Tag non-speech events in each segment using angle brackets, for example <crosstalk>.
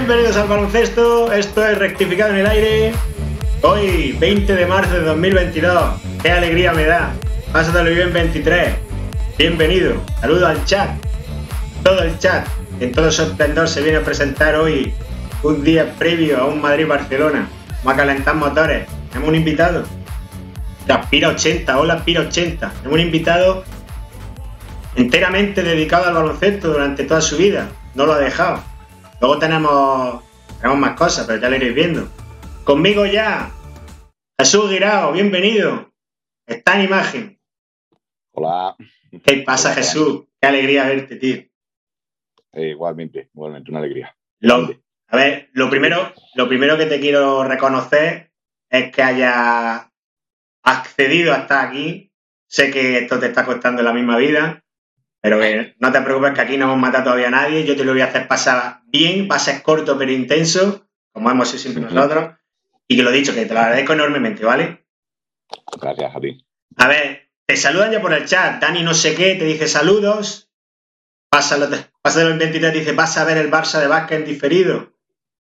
Bienvenidos al baloncesto, esto es Rectificado en el Aire. Hoy, 20 de marzo de 2022. ¡Qué alegría me da! Pásatelo bien 23. Bienvenido. Saludo al chat. Todo el chat. En todo su esplendor se viene a presentar hoy un día previo a un Madrid-Barcelona. Vamos a calentar motores. Tenemos un invitado. Aspira 80. Hola, Aspira 80. Tenemos un invitado enteramente dedicado al baloncesto durante toda su vida. No lo ha dejado. Luego tenemos, tenemos más cosas, pero ya lo iréis viendo. Conmigo ya, Jesús Guirao, bienvenido. Está en imagen. Hola. ¿Qué pasa, Jesús? Qué alegría verte, tío. Eh, igualmente, igualmente, una alegría. a ver, lo primero, lo primero que te quiero reconocer es que hayas accedido hasta aquí. Sé que esto te está costando la misma vida, pero no te preocupes que aquí no hemos matado todavía a nadie. Yo te lo voy a hacer pasar bien, va a ser corto pero intenso, como hemos sido siempre nosotros. Y que lo he dicho, que te lo agradezco enormemente, ¿vale? Gracias a ti. A ver, te saludan ya por el chat. Dani no sé qué te dice saludos. Pásalo, pásalo en 23 dice, vas a ver el Barça de básquet en diferido.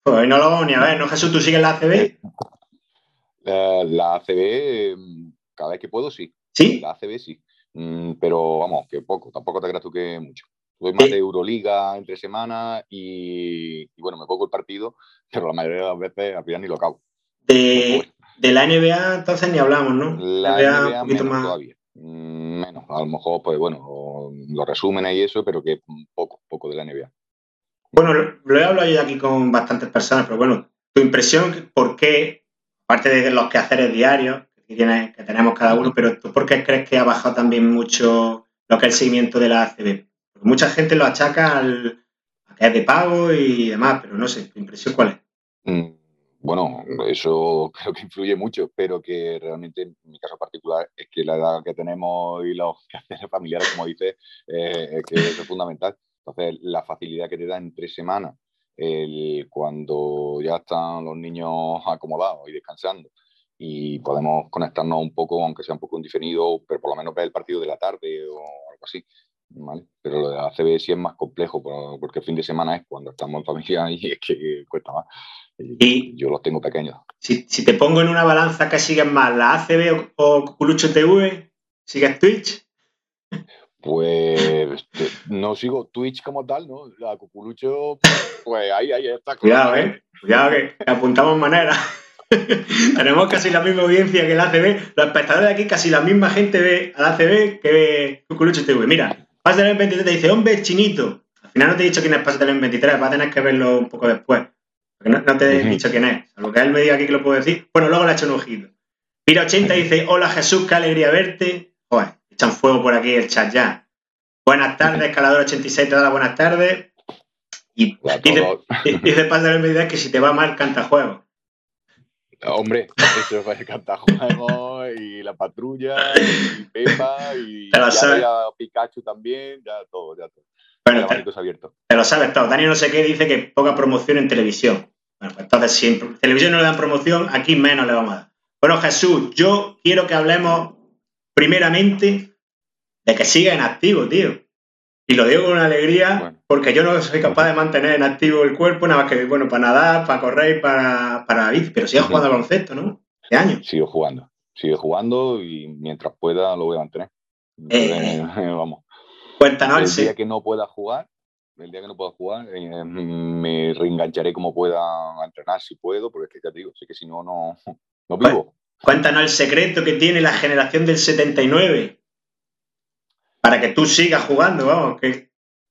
Pues no lo vamos ni a ver, ¿no, Jesús? ¿Tú sigues la ACB? La, la ACB, mm, cada vez que puedo, sí. ¿Sí? La ACB sí. Mm, pero vamos, que poco, tampoco te creas tú que mucho. Soy más de Euroliga entre semanas y, bueno, me pongo el partido, <laughs> pero la mayoría de las veces al final ni lo acabo. De, la NBA entonces ni hablamos, ¿no? La, NBA, un poquito menos más... todavía. Mm, menos, a lo mejor, pues bueno, lo resumen y eso, pero que poco, poco de la NBA. Bueno, lo he hablado yo aquí con bastantes personas, pero bueno, tu impresión, ¿por qué, aparte de los quehaceres diarios, que, que tenemos cada uno, pero ¿tú por qué crees que ha bajado también mucho lo que es el seguimiento de la ACB? Mucha gente lo achaca al, a que es de pago y demás, pero no sé, ¿tu impresión cuál es? Mm, bueno, eso creo que influye mucho, pero que realmente en mi caso particular es que la edad que tenemos y los <laughs> quehaceres familiares, como dices, eh, que es fundamental. Entonces, la facilidad que te da en tres semanas, el, cuando ya están los niños acomodados y descansando, y podemos conectarnos un poco, aunque sea un poco indefinido, pero por lo menos ver el partido de la tarde o algo así. ¿vale? Pero lo de la ACB sí es más complejo, porque el fin de semana es cuando estamos en familia <laughs> y es que cuesta más. Y yo los tengo pequeños. Si, si te pongo en una balanza que sigues más, la ACB o, Cuculucho TV, ¿sigues Twitch? Pues no sigo Twitch como tal, ¿no? La Cuculucho, pues ahí, ahí está. Cuidado, ¿eh? Cuidado que apuntamos manera. <laughs> Tenemos casi la misma audiencia que la ACB. Los espectadores de aquí, casi la misma gente ve a la ACB que ve Cuculucho TV. Mira, Pásate 23 te dice, hombre, chinito. Al final no te he dicho quién es Pásate 23, vas a tener que verlo un poco después. Porque no, te he dicho quién es. Salvo que él me diga aquí que lo puedo decir. Bueno, luego le he hecho un ojito. Pira 80 dice, hola Jesús, qué alegría verte. Joder, echan fuego por aquí el chat ya. Buenas tardes, escalador 86 te da las buenas tardes. Y dice, dice Pásate 23 que si te va mal, canta juego. Hombre, eso fue el cantajuego y la patrulla y Pepa y <laughs> ya Pikachu también, ya todo, ya todo. Bueno, te, te, lo sabes todo. Dani no sé qué dice que poca promoción en televisión. Bueno, pues entonces si en televisión no le dan promoción, aquí menos le vamos a dar. Bueno, Jesús, yo quiero que hablemos primeramente de que siga en activo, tío. Y lo digo con una alegría porque yo no soy capaz de mantener en activo el cuerpo, nada más que, bueno, para nadar, para correr para, para pero sigo jugando al baloncesto, ¿no? ¿Qué año? Sigo jugando, sigo jugando y mientras pueda lo voy a mantener. Eh, <laughs> vamos. Cuéntanos. El día que no pueda jugar, el día que no pueda jugar, eh, me reengancharé como pueda a entrenar si puedo, porque es que ya te digo, sé que si no, no, <laughs> no vivo. Cuéntanos el secreto que tiene la generación del 79 para que tú sigas jugando, vamos, ¿qué,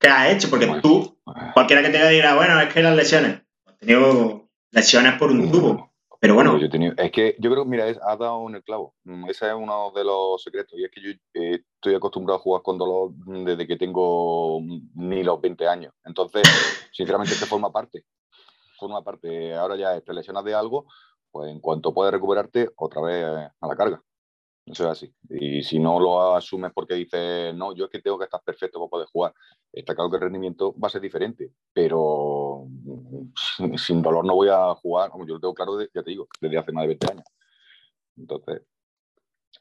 has hecho? Porque tú, cualquiera que te diga, bueno, es que las lesiones, he tenido lesiones por un tubo. Pero bueno. Yo es que yo creo, mira, has dado en el clavo. Mm, ese es uno de los secretos. Y es que yo eh, estoy acostumbrado a jugar con dolor desde que tengo ni los 20 años. Entonces, sinceramente, esto forma parte. Forma parte. Ahora ya te lesionas de algo, pues en cuanto puedes recuperarte, otra vez a la carga. Eso es así. Y si no lo asumes porque dices, no, yo es que tengo que estar perfecto para poder jugar, está claro que el rendimiento va a ser diferente, pero mm, sin dolor no voy a jugar, como yo lo tengo claro, ya te digo, desde hace más de 20 años. Entonces,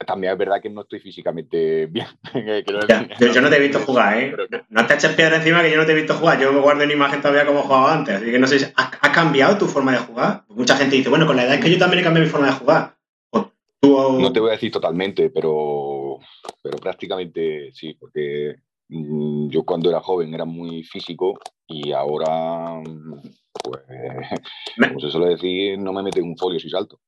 también es verdad que no estoy físicamente <laughs> bien. yo, no te he visto jugar, ¿eh? No te eches piedra encima que yo no te he visto jugar. Yo me guardo en imagen todavía como jugaba antes. Así que no sé si ha, cambiado tu forma de jugar. Mucha gente dice, bueno, con la edad es que yo también he cambiado mi forma de jugar. No te voy a decir totalmente, pero, pero prácticamente sí, porque mm, yo cuando era joven era muy físico y ahora, pues, como se suele decir, no me mete un folio si salto.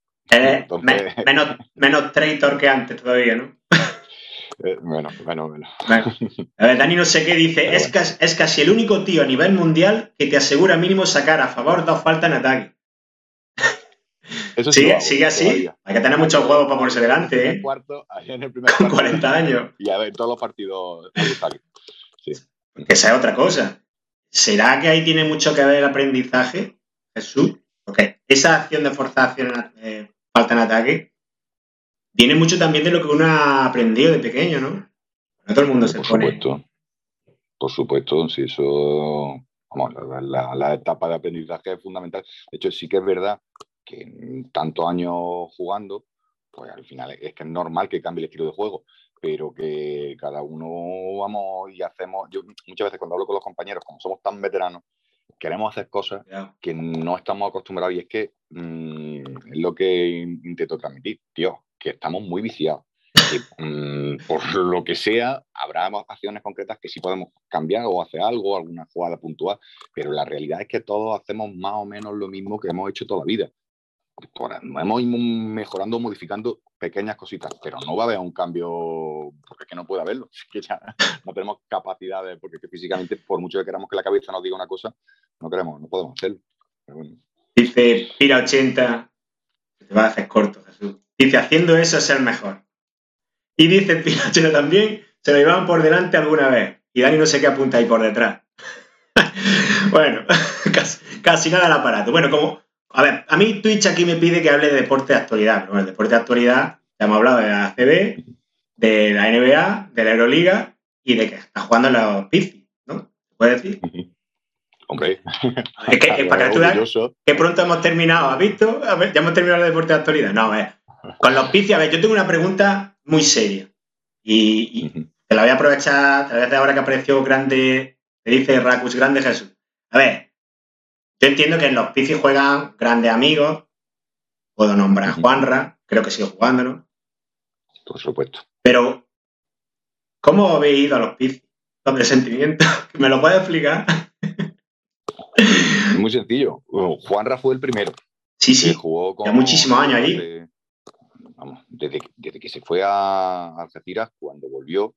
menos, menos traitor que antes todavía, ¿no? <laughs> Eh, bueno, bueno, bueno. A ver, Dani no sé qué dice, es, casi, es casi el único tío a nivel mundial que te asegura mínimo sacar a favor dos faltas en ataque. Eso sigue, sigue así. Hay que tener muchos juegos para ponerse delante, ¿eh? Cuarto, Con 40 años. Y a ver, todos los partidos. Sí. Esa es otra cosa. ¿Será que ahí tiene mucho que ver el aprendizaje, Jesús? Porque esa acción de forzación eh, falta en ataque, viene mucho también de lo que uno ha aprendido de pequeño, ¿no? No todo el mundo se Por pone. Supuesto. Por supuesto, sí, eso. Vamos, la, etapa de aprendizaje es fundamental. De hecho, sí que es verdad que tantos años jugando, pues al final es que es normal que cambie el estilo de juego, pero que cada uno vamos y hacemos. Yo muchas veces cuando hablo con los compañeros, como somos tan veteranos, queremos hacer cosas que no estamos acostumbrados y es que mm, es lo que intento transmitir, tío, que estamos muy viciados. Mm, por lo que sea, habrá acciones concretas que sí podemos cambiar o hacer algo, alguna jugada puntual, pero la realidad es que todos hacemos más o menos lo mismo que hemos hecho toda la vida. Hemos ido mejorando, modificando pequeñas cositas, pero no va a haber un cambio porque no puede haberlo, <laughs> es que ya no tenemos capacidades, porque físicamente, por mucho que queramos que la cabeza nos diga una cosa, no queremos, no podemos hacerlo. Dice Pira80, te va a hacer corto, Jesús. Dice, haciendo eso es el mejor. Y dice <laughs> Pira80 también, se lo llevaban por delante alguna vez. Y Dani no sé qué apunta ahí por detrás. <laughs> bueno, casi, nada el aparato. Bueno, como, a ver, a mí Twitch aquí me pide que hable de deporte de actualidad. Bueno, el deporte de actualidad, ya hemos hablado de la ACB, de la NBA, de la Euroliga y de que está jugando en los Pizzi, ¿no? ¿Se puede decir? Hombre. <laughs> Es que, para que tú veas que pronto hemos terminado, ¿has visto? A ver, ya hemos terminado el deporte de actualidad. No, a ver. Con los Pizzi, a ver, yo tengo una pregunta muy seria. Y, te la voy a aprovechar, te la voy a hacer ahora que apareció grande, te dice Racus, grande Jesús. A ver, yo entiendo que en los Pizzi juegan grandes amigos. Puedo nombrar a Juanra, creo que sigo jugándolo. Por supuesto. Pero, ¿cómo habéis ido a los Pizzi? Los de sentimiento. <laughs> ¿Me lo puedes explicar? Muy sencillo. Juanra fue el primero. Sí, sí. Jugó con, ya muchísimos años ahí. vamos, desde, que se fue a Algeciras, cuando volvió,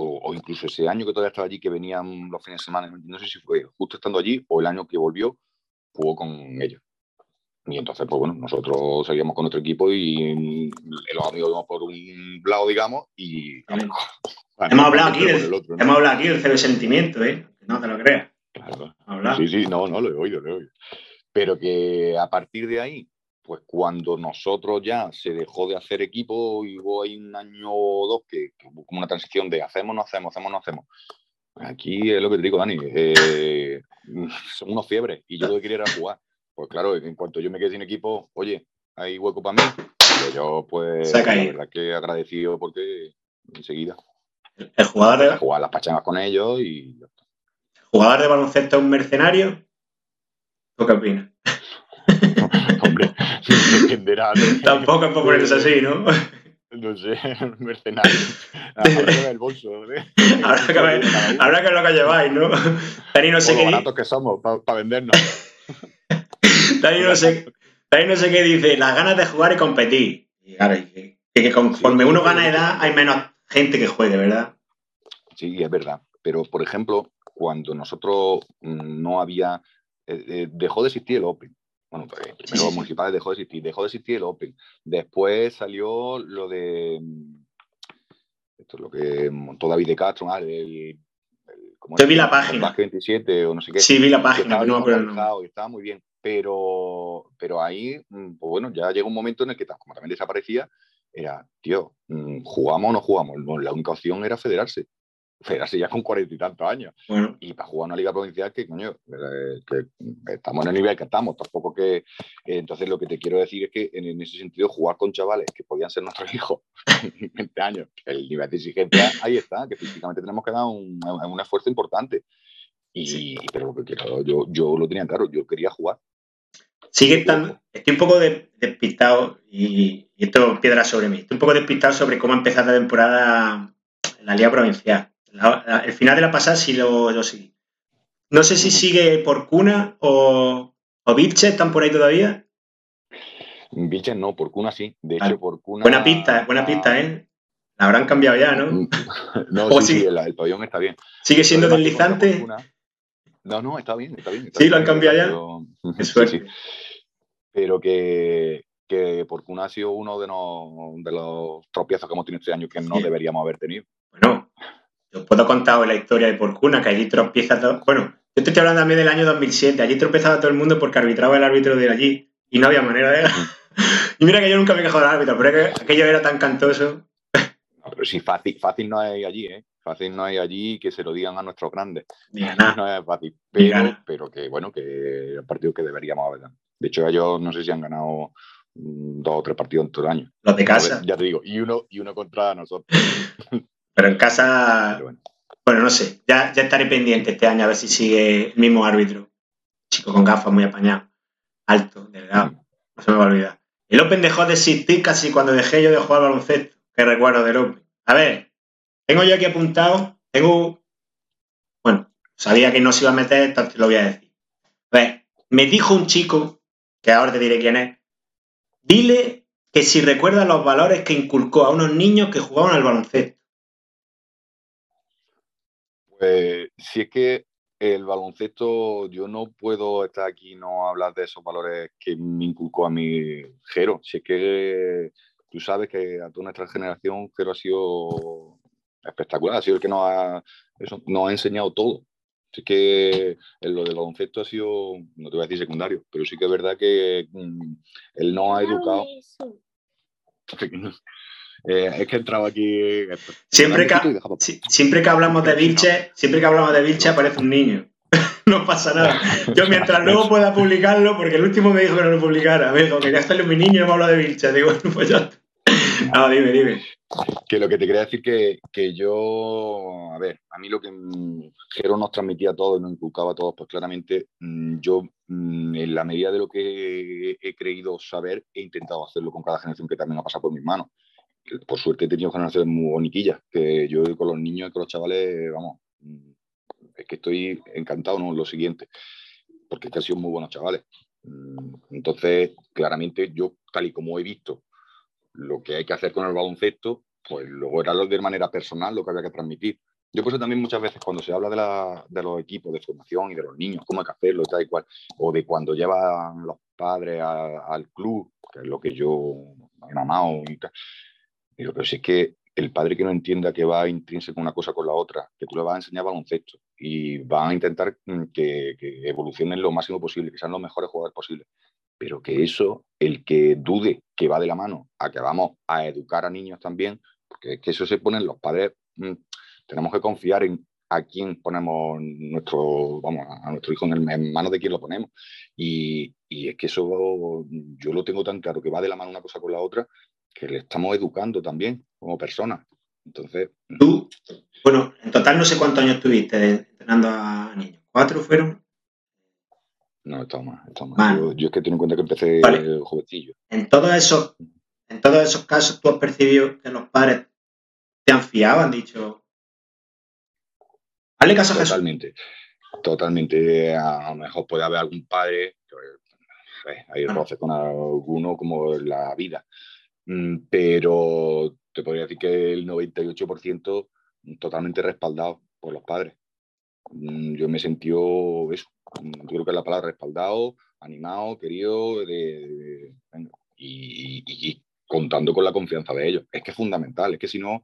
o, incluso ese año que todavía estaba allí, que venían los fines de semana, no sé si fue justo estando allí o el año que volvió, jugó con ellos. Y entonces, pues bueno, nosotros seguíamos con nuestro equipo y los amigos íbamos por un lado, digamos, y... <laughs> hemos, hablado aquí del, hemos hablado aquí del sentimiento, ¿eh? No te lo creas. Sí, sí, no, no, lo he oído, lo he oído. Pero que a partir de ahí, pues cuando nosotros ya se dejó de hacer equipo y hubo ahí un año o dos que, hubo como una transición de hacemos, no hacemos, hacemos, no hacemos. Aquí es lo que te digo, Dani, eh, <laughs> son unos fiebres y yo lo que quería era jugar. Pues claro, en cuanto yo me quedé sin equipo, oye, hay hueco para mí. Pues yo, pues, la verdad que agradecido porque enseguida. El jugador de... Jugar las pachangas con ellos y jugador de baloncesto es un mercenario? ¿Tú qué opinas? <laughs> Dependerá. Tampoco es por ponerse así, ¿no? <laughs> No sé, <laughs> mercenario. Habrá que ver el bolso. ¿eh? Habrá que ver, habrá que ver lo que lleváis, ¿no? Dani no sé qué. baratos que somos para vendernos. Dani no, sé, no sé qué dice, las ganas de jugar y competir. Y claro, que, que conforme uno gana edad hay menos gente que juegue, ¿verdad? Sí, es verdad. Pero, por ejemplo, cuando nosotros mm, no había, eh, eh, dejó de existir el Open. Bueno, primero los municipales dejó de existir, dejó de existir el Open. Después salió lo de, mm, esto es lo que montó David de Castro, ah, el, Yo vi la página. 27 o no sé qué. Sí, vi la página, estaba, no, y estaba muy bien. Pero, pero ahí, mm, pues bueno, ya llegó un momento en el que, como también desaparecía, era, tío, ¿jugamos o no jugamos? la única opción era federarse. <laughs> así ya con cuarenta y tantos años. Y para jugar una liga provincial que, coño, eh, que estamos en el nivel que estamos, tampoco que... Eh, entonces lo que te quiero decir es que en, ese sentido jugar con chavales que podían ser nuestros <laughs> hijos en 20 años, el nivel de exigencia ahí está, que físicamente tenemos que dar un, un esfuerzo importante. Y, Pero lo que quiero, yo, yo lo tenía claro, yo quería jugar. Sigue estando, estoy un poco despistado y, y, esto piedra sobre mí. Estoy un poco despistado sobre cómo ha empezado la temporada en la Liga Provincial el final de la pasada sí lo, lo seguí. No sé si sigue por Cuna o, o ¿están por ahí todavía? Vilches no, por Cuna sí. De hecho, por Cuna. Buena pista, buena pista, ¿eh? La habrán cambiado ya, ¿no? <laughs> no, <laughs> sí, sí, el, pabellón está bien. ¿Sigue siendo deslizante? No, no, está bien, está bien. sí, lo han cambiado ya. <laughs> Sí, Pero que, que por Cuna ha sido uno de, de los tropiezos que hemos tenido este año que no deberíamos haber tenido. Bueno, os puedo contar la historia de Porcuna, que allí tropieza todo. Bueno, yo te estoy hablando también del año 2007. Allí tropezaba todo el mundo porque arbitraba el árbitro de allí y no había manera de. <laughs> y mira que yo nunca me he quejado del árbitro, pero que aquello era tan cantoso. No, pero sí, fácil, fácil no hay allí, ¿eh? Fácil no hay allí que se lo digan a nuestros grandes. No es fácil. Pero, pero que, bueno, que el partido que deberíamos haber De hecho, ellos no sé si han ganado mm, dos o tres partidos en todo el año. Los de casa. ya te digo, y uno, y uno contra nosotros. <laughs> Pero en casa, bueno. no sé, ya, ya estaré pendiente este año a ver si sigue el mismo árbitro. Chico con gafas, muy apañado, alto, delgado, no se me va a olvidar. El Open dejó de existir casi cuando dejé yo de jugar baloncesto, que recuerdo del Open. A ver, tengo yo aquí apuntado, tengo, bueno, sabía que no se iba a meter, entonces lo voy a decir. A ver, me dijo un chico, que ahora te diré quién es, dile que si recuerda los valores que inculcó a unos niños que jugaban al baloncesto. Pues si es que el baloncesto, yo no puedo estar aquí y no hablar de esos valores que me inculcó a mi Jero. Si es que tú sabes que a toda nuestra generación Jero ha sido espectacular, ha sido el que nos ha, nos ha enseñado todo. Así que lo del baloncesto ha sido, no te voy a decir secundario, pero sí que es verdad que mm, él nos ha educado. <laughs> Eh, es que he entrado aquí. Siempre que, siempre que hablamos de Vilche, siempre que hablamos de Vilche aparece un niño. <laughs> no pasa nada. Yo mientras luego <laughs> pueda publicarlo, porque el último me dijo que no lo publicara, me dijo que ya está mi niño y no me habla de Vilche. Digo, <laughs> pues ya. No, dime, dime. Que lo que te quería decir que, que yo, a ver, a mí lo que Jero nos transmitía a todos y nos inculcaba a todos, pues claramente mm, yo, mm, en la medida de lo que he creído saber, he intentado hacerlo con cada generación que también ha pasado por mis manos por suerte he tenido generaciones muy boniquillas, que yo con los niños y con los chavales, vamos, es que estoy encantado, ¿no? Lo siguiente, porque es que han sido muy buenos chavales. Entonces, claramente yo, tal y como he visto lo que hay que hacer con el baloncesto, pues luego era de manera personal lo que había que transmitir. Yo por eso también muchas veces cuando se habla de, la, de, los equipos de formación y de los niños, cómo hay que hacerlo y tal y cual, o de cuando llevan los padres al club, que es lo que yo he mamado y tal, Digo, pero si es que el padre que no entienda que va intrínseco una cosa con la otra, que tú le vas a enseñar baloncesto y van a intentar mm, que, evolucionen lo máximo posible, que sean los mejores jugadores posibles. Pero que eso, el que dude que va de la mano a que vamos a educar a niños también, porque es que eso se pone en los padres, mm, tenemos que confiar en a quién ponemos nuestro, vamos, a nuestro hijo en, en manos de quién lo ponemos. Y, y, es que eso yo lo tengo tan claro que va de la mano una cosa con la otra, que le estamos educando también como persona. Entonces. Tú, bueno, en total no sé cuántos años tuviste entrenando a niños. ¿Cuatro fueron? No, estaba más. más. Yo, es que tengo en cuenta que empecé jovencillo. En todos esos, en todos esos casos, tú has percibido que los padres te han fiado, han dicho. Hazle caso a Jesús. Totalmente. Totalmente. A lo mejor puede haber algún padre, que, eh, hay roces con alguno como la vida pero te podría decir que el 98% totalmente respaldado por los padres. Mm, yo me sentí eso, mm, yo creo que es la palabra respaldado, animado, querido, y, contando con la confianza de ellos. Es que es fundamental, es que si no,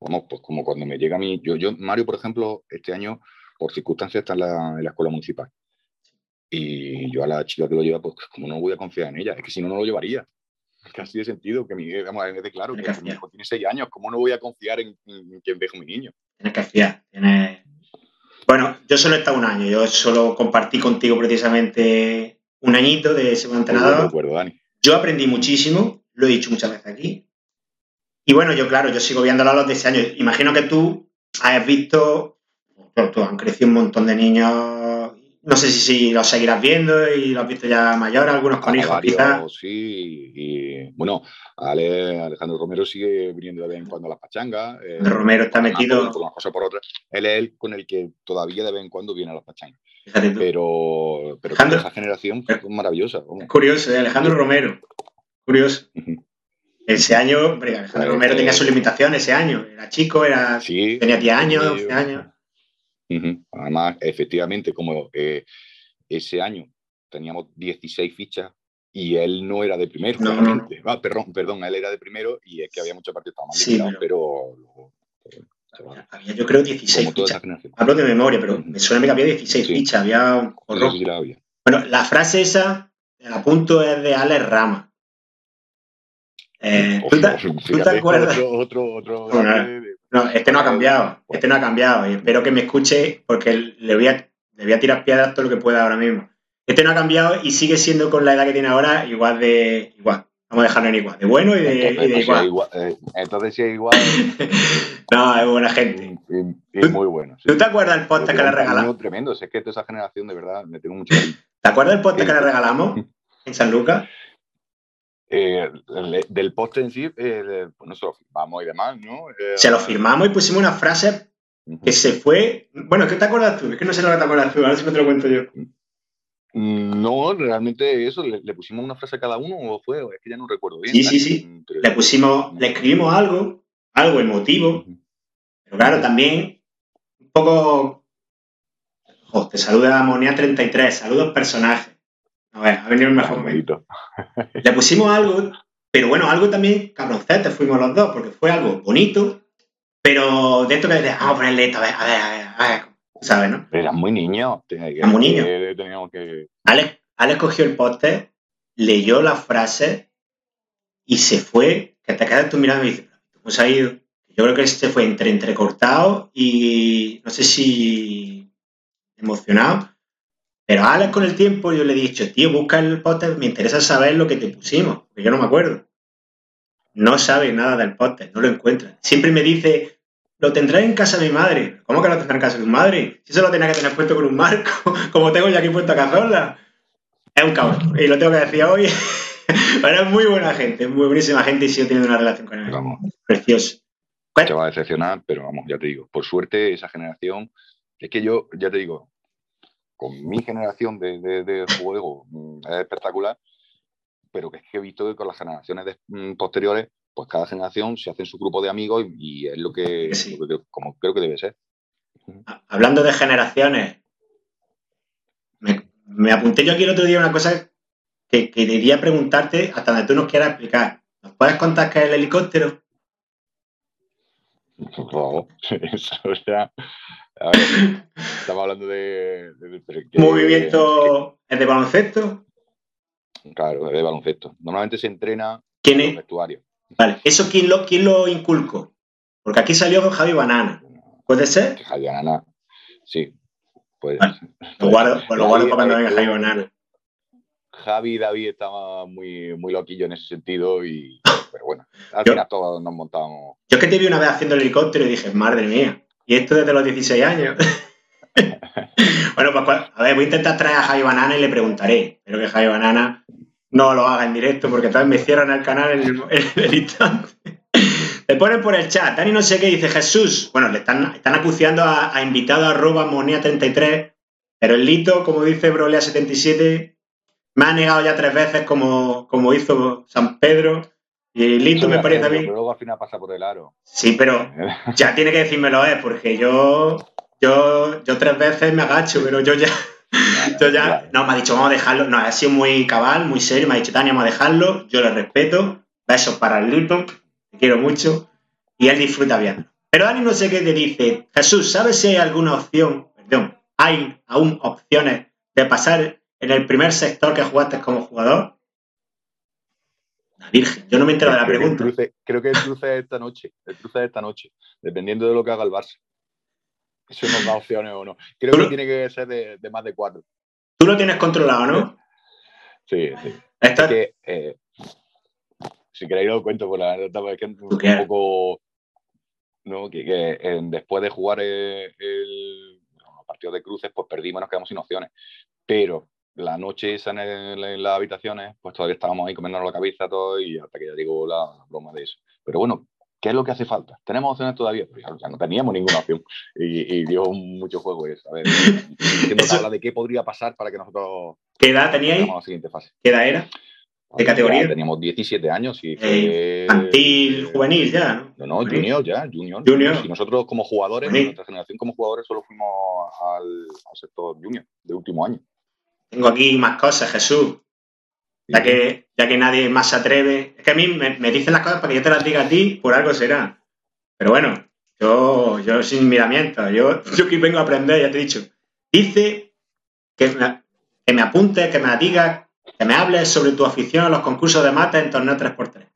vamos, pues como cuando me llega a mí, yo, yo Mario, por ejemplo, este año, por circunstancias, está en la, en la escuela municipal. Y yo a la chica que lo lleva, pues como no voy a confiar en ella, es que si no, no lo llevaría casi de sentido que mi, vamos, de claro, que mi hijo tiene seis años, ¿cómo no voy a confiar en, quien dejo mi niño? tienes que fiar. Tienes... Bueno, yo solo he estado un año, yo solo compartí contigo precisamente un añito de ese entrenador. Yo aprendí muchísimo, lo he dicho muchas veces aquí. Y bueno, yo claro, yo sigo viéndolo a los de ese año. Imagino que tú has visto, tú, han crecido un montón de niños no sé si, si los seguirás viendo y los has visto ya mayor, algunos con hijos quizás. Sí, y bueno, Alejandro Romero sigue viniendo de vez en cuando a las pachangas. Eh, Romero está metido. Por, una cosa por otra. Él es el con el que todavía de vez en cuando viene a las pachangas. Pero, pero esa generación fue maravillosa. curioso, ¿eh? Alejandro Romero. Curioso. Ese año, Alejandro pues, Romero tenía sus limitaciones ese año. Era chico, era, tenía 10 años, 12 años. Además, efectivamente, como eh, ese año teníamos 16 fichas y él no era de primero. Ah, perdón, perdón, él era de primero y es que había muchos partidos más sí, pero... había, yo creo 16 fichas. Hablo de memoria, pero me suena que había 16 fichas. Había Bueno, la frase esa, la punto es de Alex Rama. Eh, ¿tú, te, <laughs> acuerdas? Otro, otro, no, este no ha cambiado, este no ha cambiado y espero que me escuche porque le voy a, le voy a tirar piedras todo lo que pueda ahora mismo. Este no ha cambiado y sigue siendo con la edad que tiene ahora igual de igual. Vamos a dejarlo en igual, de bueno y de, entonces, igual. Eh, entonces sí es igual. <laughs> no, es buena gente. Y, muy bueno. ¿Tú te acuerdas del podcast que le regalamos? tremendo, es que toda esa generación de verdad me tengo mucho ¿Te acuerdas del podcast que le regalamos en San Lucas? Eh, del post en sí, eh, pues se lo firmamos y demás, ¿no? Eh, se lo firmamos y pusimos una frase que se fue. Bueno, ¿qué te acuerdas tú? Es que no sé lo que te acuerdas tú, a ver si me te lo cuento yo. Mm, no, realmente eso, le, pusimos una frase a cada uno o fue, es que ya no recuerdo bien. Sí, sí, sí. Le pusimos, le escribimos algo, algo emotivo, pero claro, también un poco. te saluda Amonia 33, saludos personajes. A ver, ha venido el mejor momento. <laughs> Le pusimos algo, pero bueno, algo también cabroncete fuimos los dos, porque fue algo bonito, pero de esto que decía, vamos a ponerle esto, a ver, a ver, a ver, a ver ¿sabes, no? Era muy niño. Era muy niño. Teníamos que... Alex, Alex cogió el póster, leyó la frase y se fue, que te quedas tú mirando y dices, ¿cómo se ha ido? Yo creo que este fue entre entrecortado y no sé si emocionado, pero a Alex con el tiempo yo le he dicho, tío, busca el póster, me interesa saber lo que te pusimos, porque yo no me acuerdo. No sabe nada del póster, no lo encuentra. Siempre me dice, lo tendré en casa de mi madre. ¿Cómo que lo tendrá en casa de tu madre? Si eso lo tenía que tener puesto con un marco, <laughs> como tengo ya aquí puesto a cazorla. Es un cabrón, y lo tengo que decir hoy. <laughs> Pero es muy buena gente, muy buenísima gente y sigo teniendo una relación con él. Vamos. Precioso. Te va a decepcionar, pero vamos, ya te digo, por suerte esa generación, es que yo, ya te digo, con mi generación de, juego mm, es espectacular, pero que es que he visto que con las generaciones mm, posteriores, pues cada generación se hace su grupo de amigos y, es lo que, como creo que debe ser. Hablando de generaciones, me, apunté yo aquí el otro día una cosa que, quería preguntarte hasta donde tú nos quieras explicar. ¿Nos puedes contar qué es el helicóptero? Wow, <laughs> eso ya a ver, estamos hablando de. ¿Movimiento es de baloncesto? Claro, es de baloncesto. Normalmente se entrena ¿Quién en vestuario. Vale, ¿eso quién lo, quién lo inculcó? Porque aquí salió con Javi Banana. ¿Puede ser? Javi Banana, sí. Puede Lo guardo, pues lo guardo para cuando venga Javi Banana. Javi y David estaban muy, muy loquillos en ese sentido y <laughs> pero bueno, al final todos nos montamos. Yo es que te vi una vez haciendo el helicóptero y dije, madre mía, y esto desde los 16 años. <laughs> bueno, pues, pues a ver, voy a intentar traer a Javi Banana y le preguntaré. Espero que Javi Banana no lo haga en directo porque tal vez me cierran el canal en el, <laughs> instante. Le ponen por el chat, Dani no sé qué, dice Jesús. Bueno, le están, están acuciando a, invitado arroba monea33, pero el Lito, como dice Brolea77, me ha negado ya tres veces como, como hizo San Pedro y listo me parece a mí. Pero luego al final pasa por el aro. Sí, pero ya tiene que decírmelo, ¿eh? Porque yo, yo, yo tres veces me agacho, pero yo ya. yo ya. No, me ha dicho, vamos a dejarlo. No, ha sido muy cabal, muy serio. Me ha dicho, Tania, vamos a dejarlo. Yo le respeto. Besos para el Lito. Te quiero mucho. Y él disfruta bien. Pero Dani no sé qué te dice. Jesús, ¿sabes si hay alguna opción? Perdón, ¿hay aún opciones de pasar en el primer sector que jugaste como jugador? Virgen, yo no me entero de la pregunta. creo que el cruce es esta noche, el cruce es esta noche, dependiendo de lo que haga el Barça. eso nos da opciones o no. Creo que tiene que ser de, más de cuatro. Tú lo tienes controlado, ¿no? Sí, sí. Es que, eh, si queréis lo cuento por la anécdota, es que un poco... ¿no? Que, después de jugar el, el partido de cruces, pues perdimos, nos quedamos sin opciones. Pero la noche esa en, las habitaciones, pues todavía estábamos ahí comiéndonos la cabeza todo y hasta que ya digo la broma de eso. Pero bueno, ¿qué es lo que hace falta? ¿Tenemos opciones todavía? Pues ya, no teníamos ninguna opción y, dio mucho juego eso. A ver, de qué podría pasar para que nosotros... ¿Qué edad teníais? La siguiente fase. ¿Qué edad era? ¿De categoría? teníamos 17 años y eh, infantil, juvenil ya, ¿no? No, no, junior ya, junior. junior. Y nosotros como jugadores, nuestra generación como jugadores solo fuimos al, al sector junior de último año. Tengo aquí más cosas, Jesús. Ya que, ya que nadie más se atreve. Es que a mí me, dicen las cosas para que yo te las diga a ti, por algo será. Pero bueno, yo, yo sin miramiento, yo, <laughs> yo aquí vengo a aprender, ya te he dicho. Dice que me, que me apuntes, que me digas, que me hables sobre tu afición a los concursos de mate en torneo 3x3.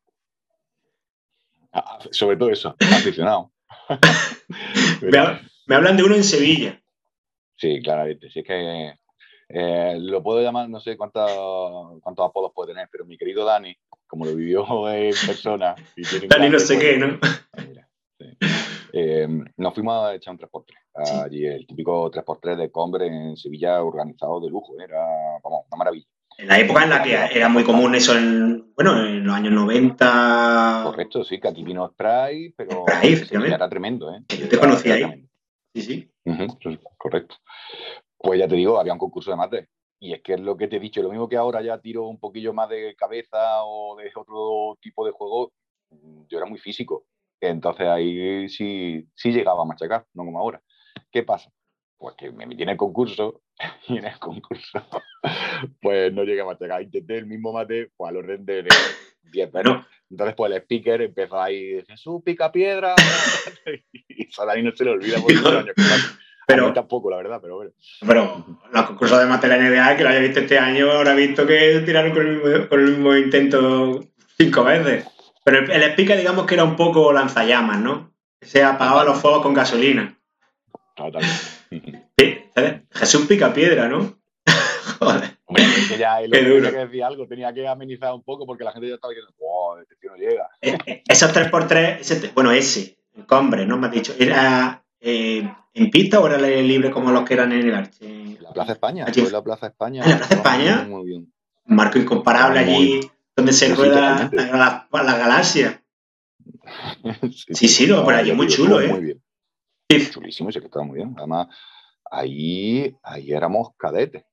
Ah, sobre todo eso, aficionado. <laughs> me, hablan de uno en Sevilla. Sí, claramente. Sí, es que eh, lo puedo llamar, no sé cuántos cuántos apodos puede tener, pero mi querido Dani, como lo vivió <laughs> en persona. Dani no sé qué, ¿no? Eh, nos fuimos a echar un 3x3. Allí el típico 3x3 de Combre en Sevilla organizado de lujo. Era, vamos, una maravilla. En la época en la que era muy común eso, en, bueno, en los años 90. Correcto, sí, que aquí vino Spray, pero <laughs> era tremendo, ¿eh? Yo te conocía ahí. Sí, sí. correcto. Pues ya te digo, había un concurso de mate. Y es que es lo que te he dicho, lo mismo que ahora ya tiro un poquillo más de cabeza o de otro tipo de juego, yo era muy físico. Entonces ahí sí, sí llegaba a machacar, no como ahora. ¿Qué pasa? Pues que me metí en el concurso <laughs> y en el concurso <laughs> pues no llegué a machacar. Intenté el mismo mate pues, a los de 10 pero Entonces pues el speaker empezó ahí, Jesús pica piedra <laughs> y ahí no se le olvida por muchos años. Pero, tampoco, la verdad, pero bueno. Pero los concursos de mate de la NBA, que lo haya visto este año, habrá visto que tiraron con el mismo, intento cinco veces. Pero el, el digamos que era un poco lanzallamas, ¿no? Se apagaba los fuegos con gasolina. Totalmente. <laughs> Sí, Jesús pica piedra, ¿no? <laughs> Joder. Hombre, es que ya <laughs> él tenía que decir algo, tenía que amenizar un poco porque la gente ya estaba diciendo, wow, este tío no llega. Eh, eh, esos 3x3, bueno, ese, el combre, ¿no? Me has dicho, era eh, en pista o era libre como los que eran en el Arche? La Plaza España, fue la Plaza España. ¿En la Plaza España? Muy bien. Un marco incomparable allí donde se rueda la, la, galaxia. <laughs> sí, sí, no, por allí muy chulo, ¿eh? Muy bien. Chulísimo, sí que estaba muy bien. Además, ahí, ahí éramos cadetes.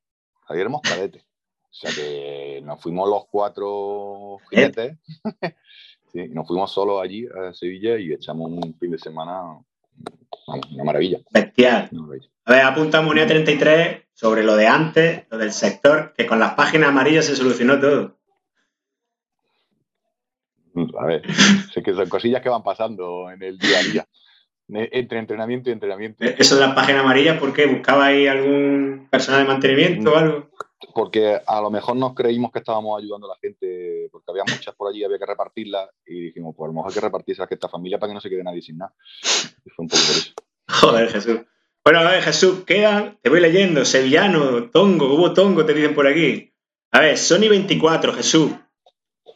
Ahí éramos cadetes. O sea que nos fuimos los cuatro jinetes. <laughs> sí, nos fuimos solo allí a Sevilla y echamos un fin de semana una maravilla. Bestial. A ver, apunta Munía 33 sobre lo de antes, lo del sector, que con las páginas amarillas se solucionó todo. A ver, sé que son cosillas que van pasando en el día a día. Entre entrenamiento y entrenamiento. ¿Eso de las páginas amarillas por qué? ¿Buscaba ahí algún personal de mantenimiento o algo? Porque a lo mejor nos creímos que estábamos ayudando a la gente, porque había muchas por allí, había que repartirlas, y dijimos, pues a lo mejor hay que repartirse a esta familia para que no se quede nadie sin nada. Y fue un poco por eso. Joder, Jesús. Bueno, a ver, Jesús, quedan, te voy leyendo, Sevillano, Tongo, hubo Tongo, te dicen por aquí. A ver, Sony 24, Jesús.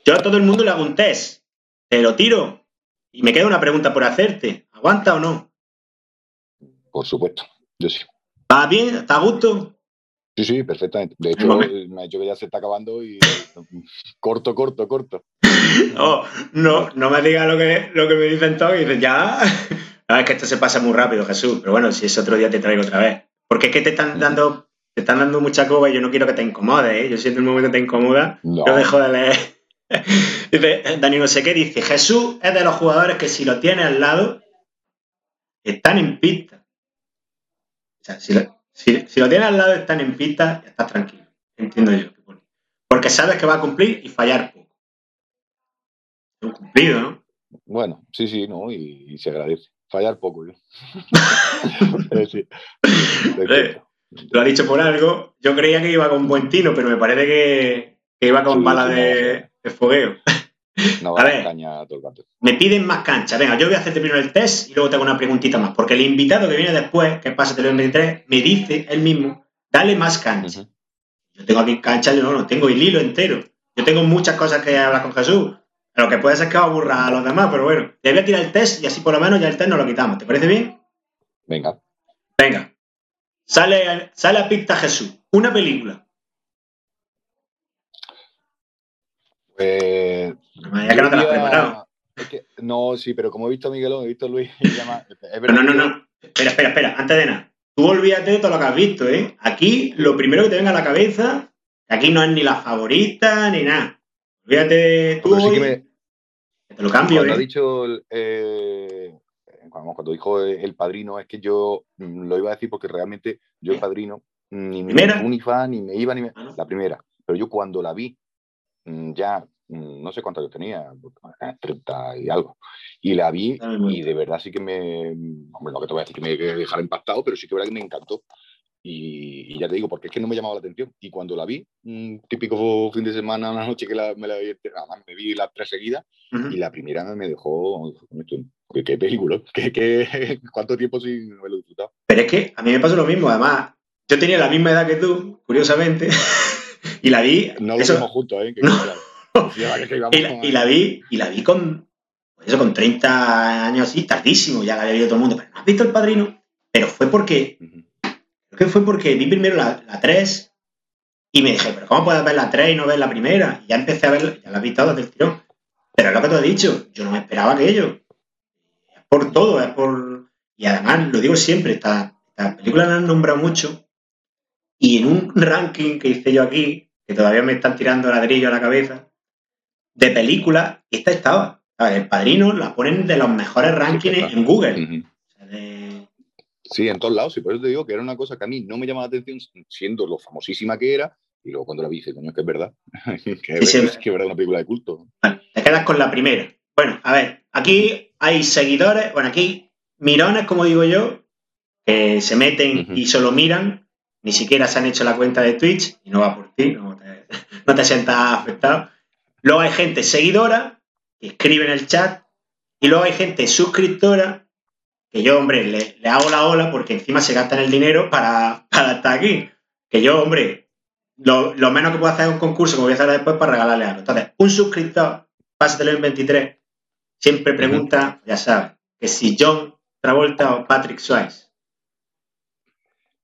Yo a todo el mundo le hago un test. Te lo tiro. Y me queda una pregunta por hacerte. ¿Aguanta o no? Por supuesto, yo sí. ¿Va bien? ¿Está a gusto? Sí, sí, perfectamente. De hecho, me ha dicho que ya se está acabando y <laughs> corto, corto, corto. <laughs> Oh, no, no me digas lo que, lo que me dicen todos y dicen, ya. <laughs> No, es que esto se pasa muy rápido, Jesús. Pero bueno, si es otro día te traigo otra vez. Porque es que te están dando, te están dando mucha coba y yo no quiero que te incomode, ¿eh? Yo siento el momento que te incomoda, yo dejo de leer. dice, Dani no sé qué, dice, Jesús es de los jugadores que si lo tiene al lado, están en pista. O sea, si lo, si, si lo tienes al lado, están en pista, ya estás tranquilo. Entiendo yo. Porque sabes que va a cumplir y fallar poco. Un cumplido, ¿no? Bueno, sí, sí, ¿no? Y, se agradece. Fallar poco, yo. <laughs> sí, lo ha dicho por algo. Yo creía que iba con buen tino, pero me parece que, iba con bala de, fogueo. No va a, ver, caña todo el rato. Me piden más cancha. Venga, yo voy a hacerte primero el test y luego tengo una preguntita más. Porque el invitado que viene después, que pasa el 23, me dice él mismo, dale más cancha. Yo tengo aquí cancha, yo no, no tengo el hilo entero. Yo tengo muchas cosas que hablar con Jesús. Lo que puede ser que aburra a los demás, pero bueno, te voy a tirar el test y así por lo menos ya el test no lo quitamos. ¿Te parece bien? Venga. Venga. Sale, sale a Picta Jesús. Una película. Pues. Ya que no te la has preparado. no, sí, pero como he visto a Miguelón, he visto a Luis. <laughs> Llama, no, no, no. Espera, espera, espera. Antes de nada. Tú olvídate de todo lo que has visto, ¿eh? Aquí lo primero que te venga a la cabeza, aquí no es ni la favorita ni nada. Olvídate tú. Sí Te lo cambio, cuando ¿eh? Ha dicho, eh, cuando dijo el padrino, es que yo mm, lo iba a decir porque realmente yo el padrino ni me fan, ni me iba, ni me... Ah, la primera. Pero yo cuando la vi, mm, ya mm, no sé cuánto yo tenía, 30 y algo. Y la vi y de verdad sí que me, hombre, no que te voy a decir que me dejar impactado, pero sí que verdad que me encantó. Y, ya te digo, porque es que no me llamaba la atención. Y cuando la vi, un típico fin de semana, una noche que me la vi, me vi las tres seguidas, y la primera me dejó, ¿qué, qué película? ¿Qué, qué, <laughs> cuánto tiempo sin haberlo disfrutado? Pero es que a mí me pasó lo mismo, además, yo tenía la misma edad que tú, curiosamente, <laughs> y la vi... No lo vimos juntos, ¿eh? <laughs> y, la, vi, y la vi con, pues eso, con 30 años así, tardísimo, ya la había visto todo el mundo, pero ¿no has visto El Padrino? Pero fue porque, creo que fue porque vi primero la, la 3 y me dije, pero ¿cómo puedes ver la 3 y no ver la primera? Y ya empecé a ver, ya la vi todas del tirón. Pero es lo que te he dicho, yo no me esperaba aquello. Es por todo, es por... Y además, lo digo siempre, esta, esta película la han nombrado mucho y en un ranking que hice yo aquí, que todavía me están tirando ladrillo a la cabeza, de películas, esta estaba. El Padrino la ponen de los mejores rankings en Google. Sí, en todos lados. Y por eso te digo que era una cosa que a mí no me llamaba la atención, siendo lo famosísima que era. Y luego cuando la vi, coño, que es verdad. <laughs> que, es, que es verdad una película de culto. te quedas con la primera. Bueno, a ver, aquí hay seguidores, bueno, aquí mirones, como digo yo, que se meten y solo miran, ni siquiera se han hecho la cuenta de Twitch, y no va por ti, no te, <laughs> no te sientas afectado. Luego hay gente seguidora que escribe en el chat y luego hay gente suscriptora que yo, hombre, le, hago la ola porque encima se gastan el dinero para, estar aquí. Que yo, hombre, lo, menos que puedo hacer es un concurso, como voy a hacer después, para regalarle algo. Entonces, un suscriptor, pásatelo en 23, siempre pregunta, ya sabes, que si John Travolta o Patrick Swayze.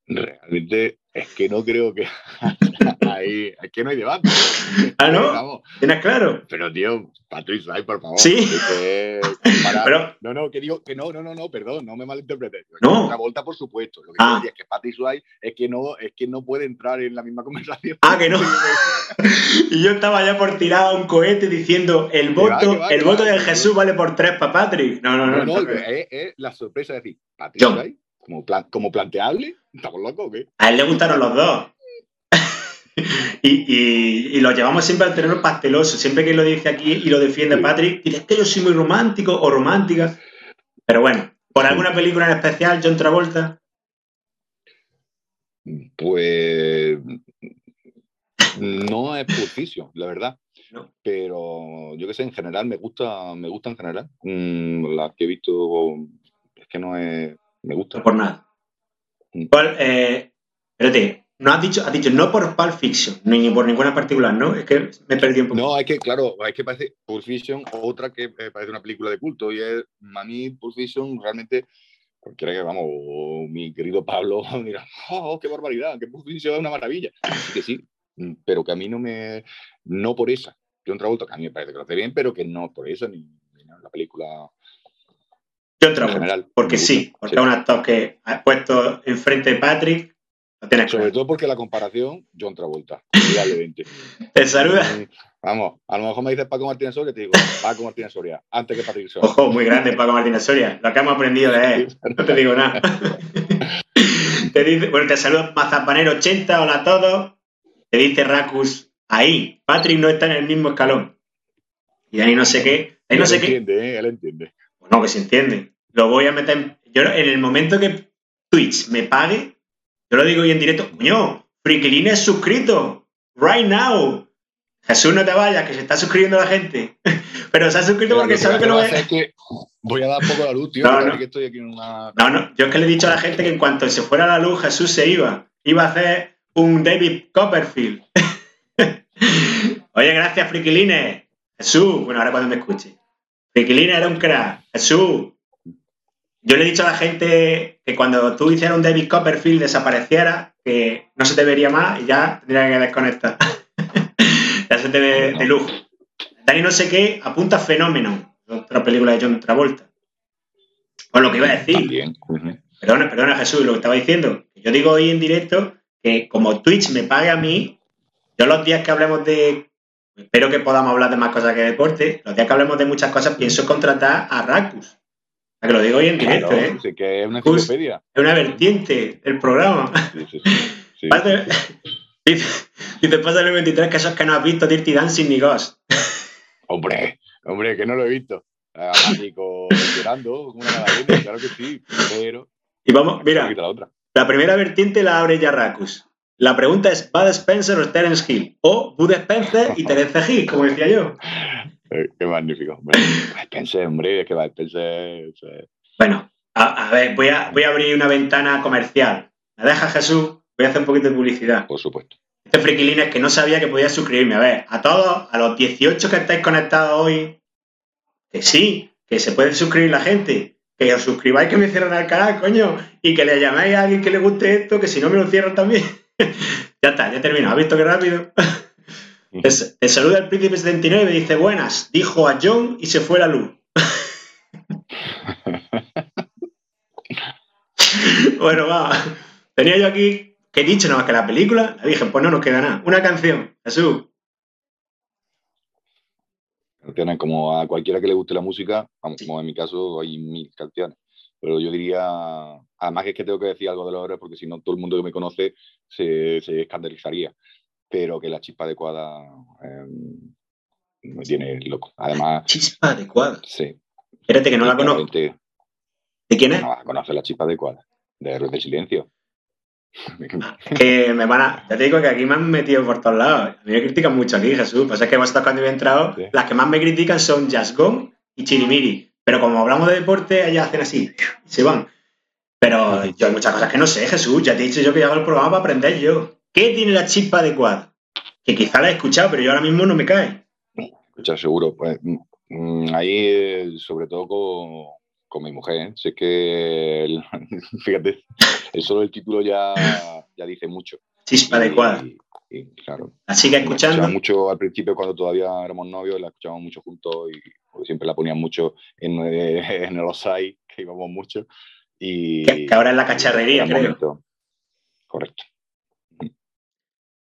Realmente es que no creo que <laughs> ahí es que no hay debate. Ah, ¿no? ¿Tienes claro? Pero, tío, Patrick Swayze, por favor. Sí. <laughs> Pero... No, no, que digo que no, no, no, no, perdón, no me malinterpretes. No. La vuelta, por supuesto. Lo que ah. es que Patrick Swayze es que, no, es que no puede entrar en la misma conversación. Ah, que no. <laughs> y yo estaba ya por tirar un cohete diciendo el voto, el voto de Jesús vale por tres para Patrick. No, no, no. No, es, la sorpresa de decir, Patrick Swayze como, como planteable, ¿estamos locos o qué? A él le gustaron los dos. <laughs> y, lo llevamos siempre al terreno pasteloso. Siempre que lo dice aquí y lo defiende Patrick, dice que yo soy muy romántico o romántica. Pero bueno, ¿por alguna película en especial, John Travolta? Pues no es Pulp la verdad. Pero yo que sé, en general me gusta, me gusta en general. Mm, las que he visto es que no es, me gusta. No por nada. Mm. Eh, espérate, no has dicho, has dicho no por Pulp Fiction, ni por ninguna particular, ¿no? Es que me perdí un poco. No, es que, claro, es que parece Pulp Fiction, otra que eh, parece una película de culto, y es, a mí Pulp Fiction realmente, cualquiera que, vamos, mi querido Pablo <laughs> mira, oh, qué barbaridad, que Pulp Fiction es una maravilla. Así que sí, mm, pero que a mí no me, no por esa. John Travolta, que a mí me parece que lo hace bien, pero que no por esa, ni, ni la película John Travolta. porque sí, porque es un actor que ha puesto enfrente de Patrick. Sobre todo porque la comparación, John Travolta. <laughs> Te saluda. Mm, vamos, a lo mejor me dices Paco Martínez Soria, te digo Paco Martínez Soria, antes que Patrick Soria. Ojo, muy grande Paco Martínez Soria. Lo que hemos aprendido de él. No te digo nada. <laughs> te dice, bueno, te saluda Mazapanero80, hola a todos. Te dice Racus, ahí, Patrick no está en el mismo escalón. Y ahí no sé qué. Ahí no sé qué. Entiende, ¿eh? él entiende. No, que se entiende. Lo voy a meter. En, yo en el momento que Twitch me pague, yo lo digo hoy en directo, coño, Friquilín es suscrito. Right now. Jesús, no te vayas, que se está suscribiendo la gente. <laughs> Pero se ha suscrito porque sabe que no que voy a dar poco la luz, tío. No, no. Que estoy aquí en una... no, no. Yo es que le he dicho a la gente que en cuanto se fuera la luz, Jesús se iba. Iba a hacer un David Copperfield. <laughs> Oye, gracias, Friquiline. Jesús, bueno, ahora cuando me escuche. Friquiline era un crack. Jesús. Yo le he dicho a la gente que cuando tú hicieras un David Copperfield desapareciera, que no se te vería más y ya tendría que desconectar. <laughs> ya se te ve de lujo. Dani no sé qué apunta Fenómeno, otra película de John Travolta. Con lo que iba a decir. Perdona, perdona Jesús, lo que estaba diciendo. Yo digo hoy en directo que como Twitch me pague a mí, yo los días que hablemos de espero que podamos hablar de más cosas que deporte. Los días que hablemos de muchas cosas, pienso contratar a Racus. A que lo digo hoy en directo, ¿eh? Sí, que es una enciclopedia. Es una vertiente del programa. Sí, sí, sí. <laughs> dice, dice, pasa el 23 que esos que no has visto Dirty Dancing ni Ghost. <laughs> Hombre, hombre, que no lo he visto. Llorando, una claro que sí, pero. Y vamos, mira, la, otra. la primera vertiente la abre ya Racus. La pregunta es, ¿Bud Spencer o Terence Hill? O Bud Spencer y Terence Hill, como decía yo. Eh, qué magnífico. Bud Spencer, hombre, es que Bud Spencer... Bueno, a, ver, voy a, voy a abrir una ventana comercial. ¿Me deja Jesús? Voy a hacer un poquito de publicidad. Por supuesto. Este friquilín es que no sabía que podía suscribirme. A ver, a todos, a los 18 que estáis conectados hoy, que sí, que se puede suscribir la gente. Que os suscribáis, que me cierran el canal, coño. Y que le llaméis a alguien que le guste esto, que si no me lo cierran también <laughs> ya está, ya he terminado. ¿Has visto qué rápido? <laughs> <laughs> te, saluda el príncipe 79 y dice buenas. Dijo a John y se fue la luz. <laughs> bueno, va. Tenía yo aquí que he dicho nada más que la película. La dije, pues no nos queda nada. Una canción, Jesús. Canciones como a cualquiera que le guste la música, como en mi caso hay mil canciones pero yo diría, además es que tengo que decir algo de los héroes porque si no todo el mundo que me conoce se, se escandalizaría, pero que la chispa adecuada me tiene loco. Además... ¿Chispa adecuada? Sí. Espérate que no la conozco. ¿De quién es? No conoce la chispa adecuada, de Héroes del Silencio. <laughs> Que me van a. Ya te digo que aquí me han metido por todos lados. A mí me critican mucho aquí, Jesús. Pasa que vosotros cuando he entrado, las que más me critican son Jasgón y Chirimiri. Pero como hablamos de deporte, ellas hacen así, se van. Pero yo hay muchas cosas que no sé, Jesús. Ya te he dicho yo que hago el programa para aprender yo. ¿Qué tiene la chispa adecuada? Que quizá la he escuchado, pero yo ahora mismo no me cae. Escuchar seguro. Pues mm, mm, ahí, eh, sobre todo con, con mi mujer, ¿eh? sé que, <laughs> fíjate, solo el título ya, ya dice mucho. Chispa adecuada. Y, claro. La sigue escuchando. mucho al principio cuando todavía éramos novios, la escuchábamos mucho juntos y siempre la ponían mucho en, eh, <laughs> en el Osai, que íbamos mucho. Y, que, ahora es la cacharrería, creo. Correcto.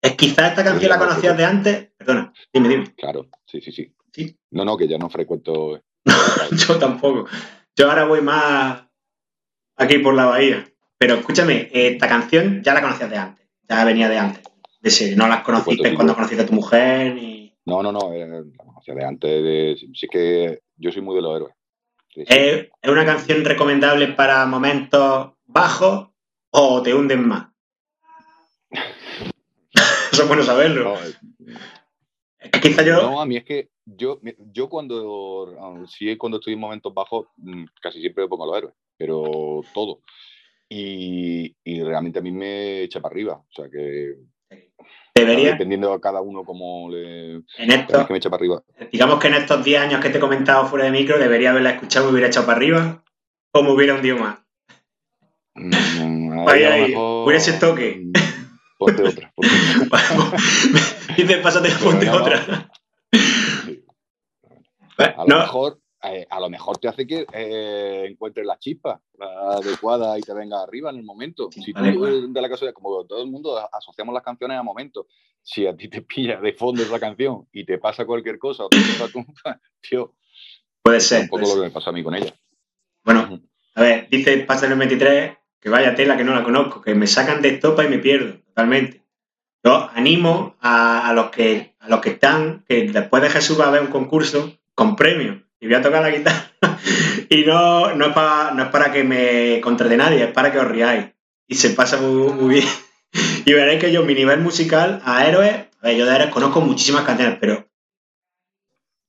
¿Es quizá esta canción la conocías de antes? Perdona, dime, dime. Claro, sí, sí, sí. ¿Sí? No, no, que ya no frecuento. <laughs> yo tampoco. Yo ahora voy más aquí por la bahía. Pero escúchame, esta canción ya la conocías de antes. Ya venía de antes. De no las conociste cuando conociste a tu mujer ni. No, no, no, eh, la conocía de antes. De, sí que yo soy muy de los héroes. ¿Es una canción recomendable para momentos bajos o te hunden más? <laughs> Eso es bueno saberlo. No, yo... No, a mí es que yo, yo cuando, sí, cuando estoy en momentos bajos, mm, casi siempre pongo a los héroes, pero todo. Y, y realmente a mí me echa para arriba. O sea que Debería. Dependiendo a cada uno como le. En esto, que me echa para arriba. Digamos que en estos 10 años que te he comentado fuera de micro, debería haberla escuchado, me hubiera echado para arriba o me hubiera hundido más. Mm, <laughs> ahí, ahí, hubiera ese toque. <laughs> Ponte otra. Ponte otra. <laughs> <laughs> Dice, pásate, ponte otra. A lo mejor eh, a lo mejor te hace que eh, encuentres la chispa adecuada y te venga arriba en el momento. si tú de la casualidad, como todo el mundo asociamos las canciones a momentos, si a ti te <laughs> pilla de fondo esa canción y te pasa cualquier cosa, o te pasa tío, puede ser. Un poco lo que me pasa a mí con ella. Bueno, a ver, dice Pasa el 23 que vaya tela que no la conozco, que me sacan de estopa y me pierdo totalmente. Yo animo a, a, los que, a los que están, que después de Jesús va a haber un concurso con premios y voy a tocar la guitarra. <laughs> y no, no, es para, no es para que me contrate nadie, es para que os riáis. Y se pasa muy, bien. <laughs> y veréis que yo, mi nivel musical a héroes, a ver, yo de héroes conozco muchísimas canciones, pero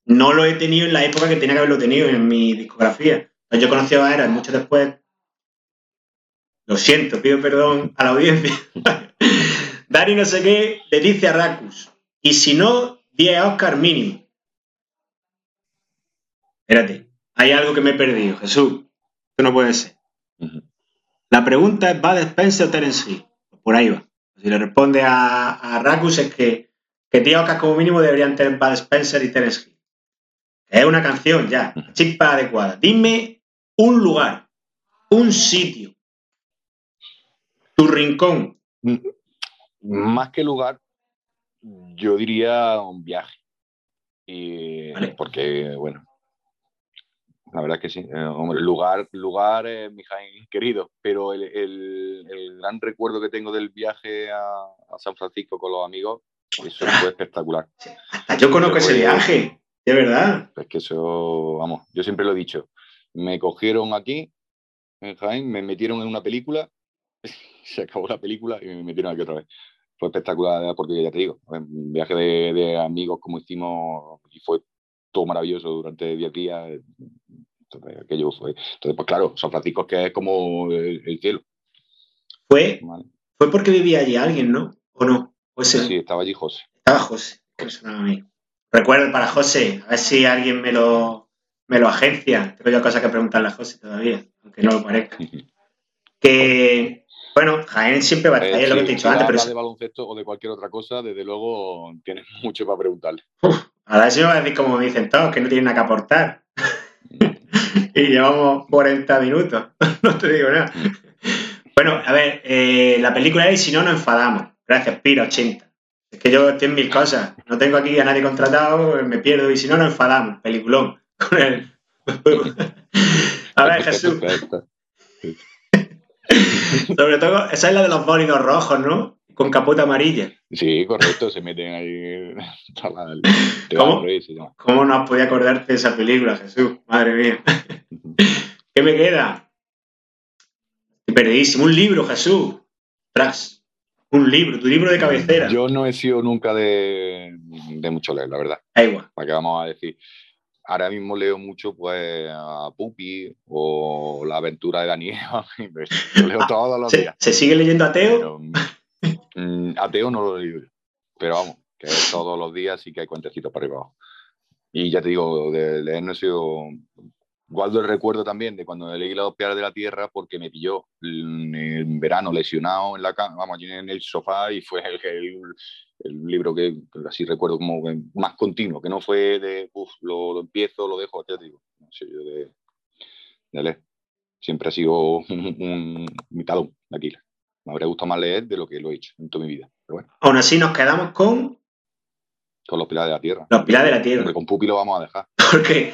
no lo he tenido en la época que tenía que haberlo tenido en mi discografía. Yo conocí a Eras mucho después. Lo siento, pido perdón a la audiencia. <laughs> Dani no sé qué le dice a Racus. Y si no, 10 Oscar mínimo. Espérate, hay algo que me he perdido, Jesús. Esto no puede ser. La pregunta es, ¿va de Spencer o Terence Hill? Por ahí va. Si le responde a, a Racus es que, que 10 Oscars como mínimo deberían tener Bud Spencer y Terence Hill. Es una canción ya, chispa adecuada. Dime un lugar, un sitio, tu rincón. Más que lugar, yo diría un viaje. Y, Porque, bueno, la verdad que sí. Eh, lugar, lugar eh, mi querido, pero el, el, gran recuerdo que tengo del viaje a, a, San Francisco con los amigos, eso fue espectacular. yo conozco ese viaje, de verdad. Es que eso, vamos, yo siempre lo he dicho. Me cogieron aquí, en Jaén, me metieron en una película, <laughs> se acabó la película y me metieron aquí otra vez fue espectacular porque ya te digo, un viaje de, amigos como hicimos y fue todo maravilloso durante 10 días. Entonces, aquello fue. Entonces, pues claro, San Francisco es que es como el, cielo. Fue, fue porque vivía allí alguien, ¿no? ¿O no? sí, estaba allí José. Estaba José, que me sonaba a mí. Recuerdo para José, a ver si alguien me lo, me lo agencia. Tengo yo cosas que preguntarle a José todavía, aunque no lo parezca. <laughs> que bueno, Jaén siempre va a estar, es lo que te he dicho antes. Pero de baloncesto o de cualquier otra cosa, desde luego tienes <laughs> mucho para preguntarle. Uf, ahora sí me va a decir como dicen todos, que no tienen nada que aportar. <laughs> y llevamos 40 minutos, <laughs> no te digo nada. Mm. bueno, a ver, eh, la película es Si no, nos enfadamos. Gracias, Pira 80. Es que yo estoy en mil cosas. No tengo aquí a nadie contratado, me pierdo. Y si no, nos enfadamos. Peliculón. Con él. a ver, Jesús. Sobre todo, esa es la de los bólidos rojos, ¿no? Con capota amarilla. Sí, correcto, se meten ahí. <laughs> ¿Cómo, ¿Cómo no has podido acordarte de esa película, Jesús? Madre mía. ¿Qué me queda? Perdidísimo. Un libro, Jesús. Tras. Un libro, tu libro de cabecera. Yo no he sido nunca de, de mucho leer, la verdad. Da igual. ¿Para qué vamos a decir? Ahora mismo leo mucho pues a Pupi o La aventura de Daniel. <laughs> lo leo todos los días. ¿Se sigue leyendo Ateo? Mm, ateo no lo leo pero vamos, que todos los días sí que hay cuentecitos para arriba abajo. Y ya te digo, de leer no he sido... Guardo el recuerdo también de cuando leí Los piedras de la tierra porque me pilló en verano lesionado en la cama, vamos, allí en el sofá y fue el, el libro que, así recuerdo como más continuo, que no fue de, uff, lo, empiezo, lo dejo, ya te digo, no sé, yo de, leer. Siempre ha sido un, mitad de Aquiles. Me habría gustado más leer de lo que lo he hecho en toda mi vida. Pero bueno. Aún así nos quedamos con... Con los pilares de la tierra. Los pilares de la tierra. Porque con Pupi lo vamos a dejar. <laughs> Porque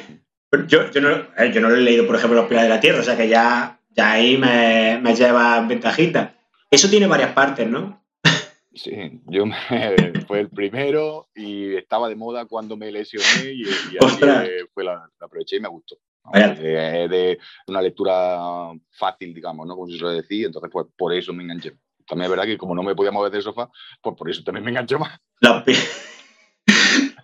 yo, yo, no, eh, yo no lo he leído, por ejemplo, los pilares de la tierra, o sea que ya, ya ahí me, me lleva ventajita. Eso tiene varias partes, ¿no? <laughs> Sí, yo me, <laughs> fue el primero y estaba de moda cuando me lesioné y, y fue la, aproveché y me gustó. De, de, una lectura fácil, digamos, ¿no? Como se suele decir, entonces pues por eso me enganché. También es verdad que como no me podía mover del sofá, pues por eso también me enganché más.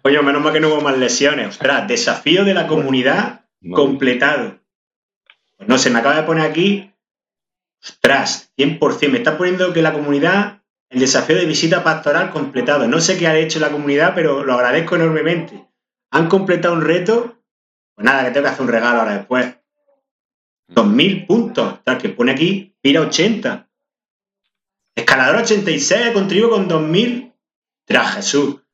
Oye, menos mal que no hubo más lesiones. Ostras, desafío de la comunidad completado. Pues no, se me acaba de poner aquí. Ostras, 100%. Me está poniendo que la comunidad el desafío de visita pastoral completado. No sé qué ha hecho la comunidad, pero lo agradezco enormemente. Han completado un reto. Pues nada, que tengo que hacer un regalo ahora después. 2.000 puntos. Tal que pone aquí, pira 80. Escalador 86, contribuye con 2.000. Tras Jesús.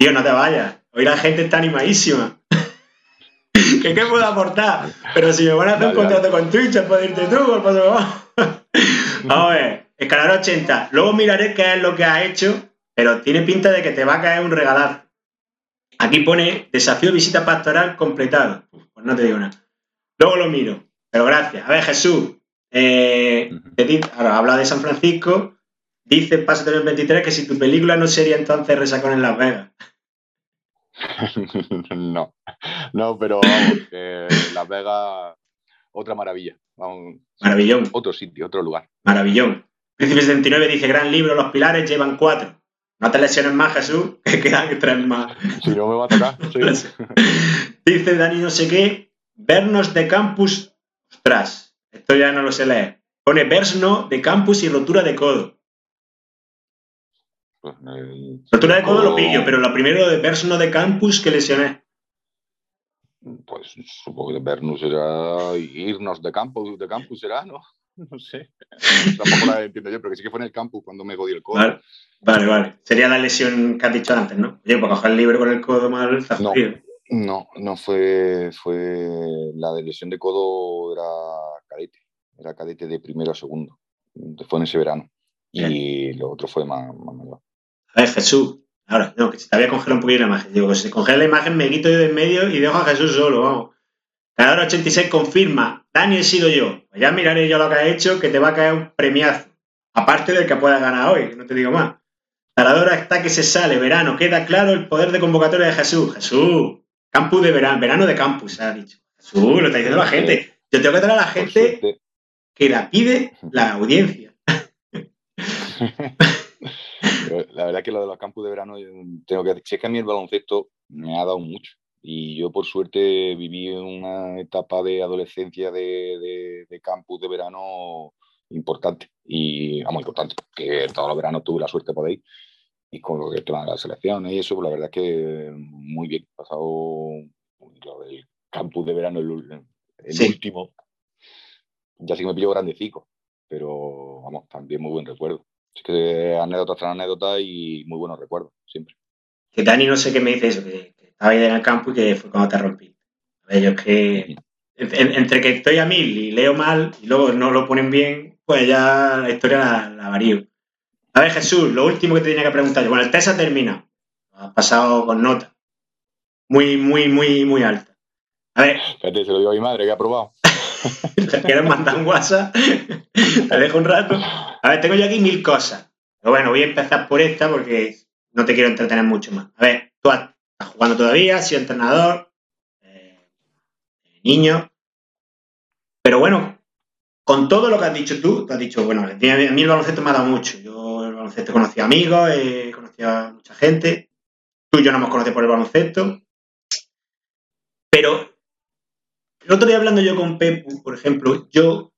Tío, no te vayas. Hoy la gente está animadísima. <laughs> ¿Qué, ¿Qué puedo aportar? Pero si me van a hacer un contrato con Twitch, puedes irte tú, por paso <laughs> Vamos a ver. Escalar 80. Luego miraré qué es lo que ha hecho, pero tiene pinta de que te va a caer un regalazo. Aquí pone desafío visita pastoral completado. Pues no te digo nada. Luego lo miro. Pero gracias. A ver, Jesús. Eh, ahora habla de San Francisco. Dice Paso 23 que si tu película no sería entonces Resacón en Las Vegas. <laughs> no, no, pero vamos, Las Vegas, otra maravilla. Maravillón. Otro sitio, otro lugar. Maravillón. Príncipe 79 dice, gran libro, los pilares llevan cuatro. No te lesiones más, Jesús, <laughs> que quedan tres más. Si no me va a tocar. <laughs> Dice Dani no sé qué, vernos de campus, ostras, esto ya no lo sé leer. Pone Versno de campus y rotura de codo. Pues, eh, rotura de codo lo pillo, pero lo primero de Versno de campus que lesioné. Pues supongo que vernos será irnos de campus, de campus será, ¿no? <laughs> No sé. Tampoco la entiendo yo, pero que sí que fue en el campus cuando me jodí el codo. Vale, vale, Sería la lesión que has dicho antes, ¿no? Oye, para coger el libro con el codo mal está no, No, no fue, fue. La de lesión de codo era cadete. Era cadete de primero a segundo. Fue en ese verano. Y lo otro fue más, más mayor. A ver, Jesús, Ahora, no, que se te había congelado un poquito la imagen. Digo, si se congela la imagen me quito yo de en medio y dejo a Jesús solo, vamos. Ganador 86 confirma, Dani he sido yo. Pues ya miraré yo lo que ha hecho, que te va a caer un premiazo. Aparte del que pueda ganar hoy, no te digo más. Ganadora está que se sale, verano, queda claro el poder de convocatoria de Jesús. Jesús, campus de verano, verano de campus, se ha dicho. Jesús, lo está diciendo la gente. Yo tengo que traer a la gente que la pide la audiencia. <laughs> la verdad que lo de los campus de verano, tengo que decir, es que a mí el baloncesto me ha dado mucho. Y yo, por suerte, viví una etapa de adolescencia de, de, campus de verano importante. Y, vamos, importante, que todos los veranos tuve la suerte de ir. Y con lo que toman las selecciones y eso, pues la verdad es que muy bien. He pasado el campus de verano, el, último. Ya sí me pillo grandecico, pero vamos, también muy buen recuerdo. Así que anécdotas tras anécdotas y muy buenos recuerdos, siempre. Que Dani no sé qué me dice eso, que, estaba ahí en el campo y que fue cuando te rompí. A ver, yo es que entre que estoy a mil y leo mal y luego no lo ponen bien, pues ya la historia la, varío. A ver, Jesús, lo último que te tenía que preguntar. Bueno, el test ha terminado. Ha pasado con nota. Muy, muy, muy, muy alta. A ver. Espérate, se lo digo a mi madre que ha probado. <laughs> ¿Te quieres mandar un WhatsApp? Te dejo un rato. A ver, tengo yo aquí mil cosas. Pero bueno, voy a empezar por esta porque no te quiero entretener mucho más. A ver, tú estás jugando todavía, has sido entrenador, eh, niño. Pero bueno, con todo lo que has dicho tú, te has dicho, bueno, a mí el baloncesto me ha dado mucho. Yo el baloncesto he conocido amigos, he conocido a mucha gente. Tú y yo no hemos conocido por el baloncesto. Pero el otro día hablando yo con Pepu, por ejemplo, yo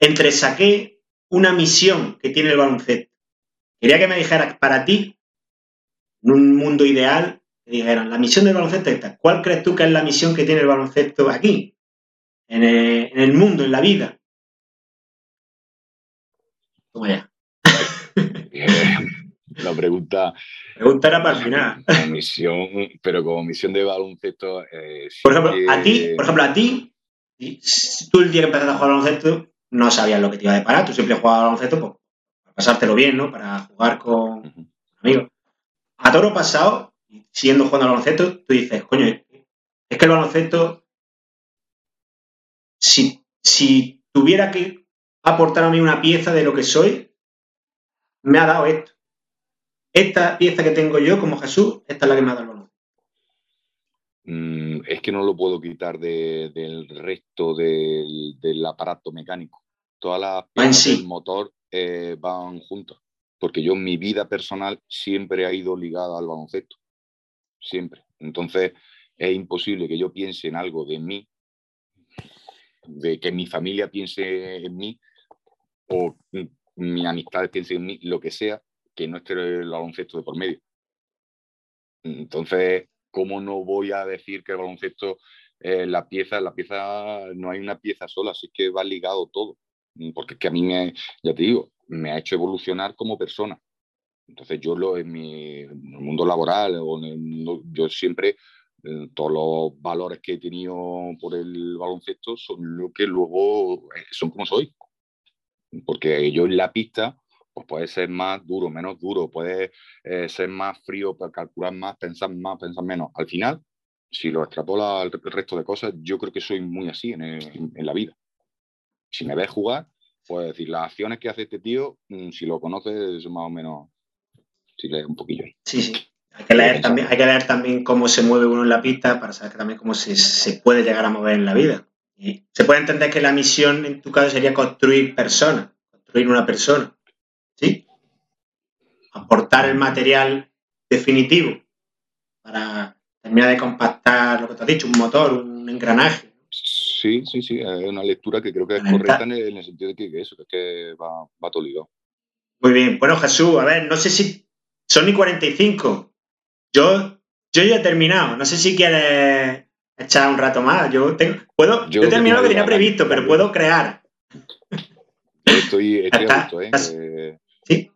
entresaqué una misión que tiene el baloncesto. Quería que me dijeras, para ti, en un mundo ideal, que dijeran, la misión del baloncesto es esta. ¿Cuál crees tú que es la misión que tiene el baloncesto aquí? En el, mundo, en la vida. La pregunta. Pregunta era para el final. Misión, pero como misión de baloncesto. Eh, por ejemplo, a ti, por ejemplo, a ti, tú el día que empezaste a jugar baloncesto, no sabías lo que te iba a deparar, tú siempre jugabas baloncesto pues, para pasártelo bien, ¿no? Para jugar con amigos. A toro pasado, siendo jugando al baloncesto, tú dices, coño, es que el baloncesto, si, si tuviera que aportar a mí una pieza de lo que soy, me ha dado esto. Esta pieza que tengo yo como Jesús, esta es la que me ha dado el. Mm, es que no lo puedo quitar del resto del, aparato mecánico. Todas las piezas del motor eh, van juntas. Porque yo, mi vida personal siempre ha ido ligada al baloncesto. Siempre. Entonces, es imposible que yo piense en algo de mí, de que mi familia piense en mí, o mi amistad piense en mí, lo que sea, que no esté el baloncesto de por medio. Entonces, ¿cómo no voy a decir que el baloncesto, eh, la pieza, la pieza, no hay una pieza sola, así que va ligado todo. Porque es que a mí me, ya te digo, me ha hecho evolucionar como persona. Entonces yo lo en mi mundo laboral, o yo siempre, eh, todos los valores que he tenido por el baloncesto son lo que luego eh, son como soy. Porque yo en la pista pues puede ser más duro, menos duro, puede eh, ser más frío, para calcular más, pensar más, pensar menos. Al final, si lo extrapola al resto de cosas, yo creo que soy muy así en, la vida. Si me ves jugar, puedes decir, las acciones que hace este tío, mm, si lo conoces, más o menos, si lees un poquillo ahí. Sí, sí. Hay que, leer también, hay que leer también cómo se mueve uno en la pista para saber también cómo se, se puede llegar a mover en la vida. Se puede entender que la misión en tu caso sería construir personas, construir una persona. Aportar el material definitivo para terminar de compactar lo que te has dicho, un motor, un engranaje. Sí, sí, sí, es una lectura que creo que es correcta en el, sentido de que, eso, que va, va todo ligado. Muy bien, bueno Jesús, a ver, no sé si son y 45. Yo, yo ya he terminado, no sé si quieres echar un rato más. Yo, tengo, puedo, yo, he terminado lo que tenía previsto, pero puedo crear. Estoy, estoy a gusto, ¿eh? eh sí.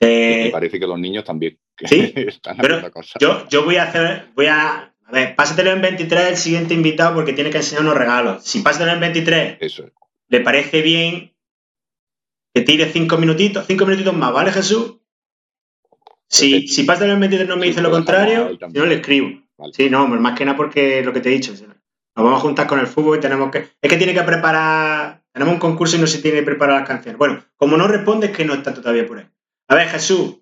Eh, me parece que los niños también. Sí. <laughs> están cosas. Yo, yo voy a hacer, voy a, a ver, pásatelo en 23 el siguiente invitado porque tiene que enseñar unos regalos. Si pásatelo en 23, Eso es. le parece bien que tire cinco minutitos, cinco minutitos más, ¿vale, Jesús? Si, si pásatelo en 23 no me dice lo contrario, yo le escribo. Sí, no, más que nada porque lo que te he dicho. Nos vamos a juntar con el fútbol y tenemos que. Es que tiene que preparar. Tenemos un concurso y no se tiene que preparar las canciones. Bueno, como no responde, es que no está todavía por ahí. A ver, Jesús.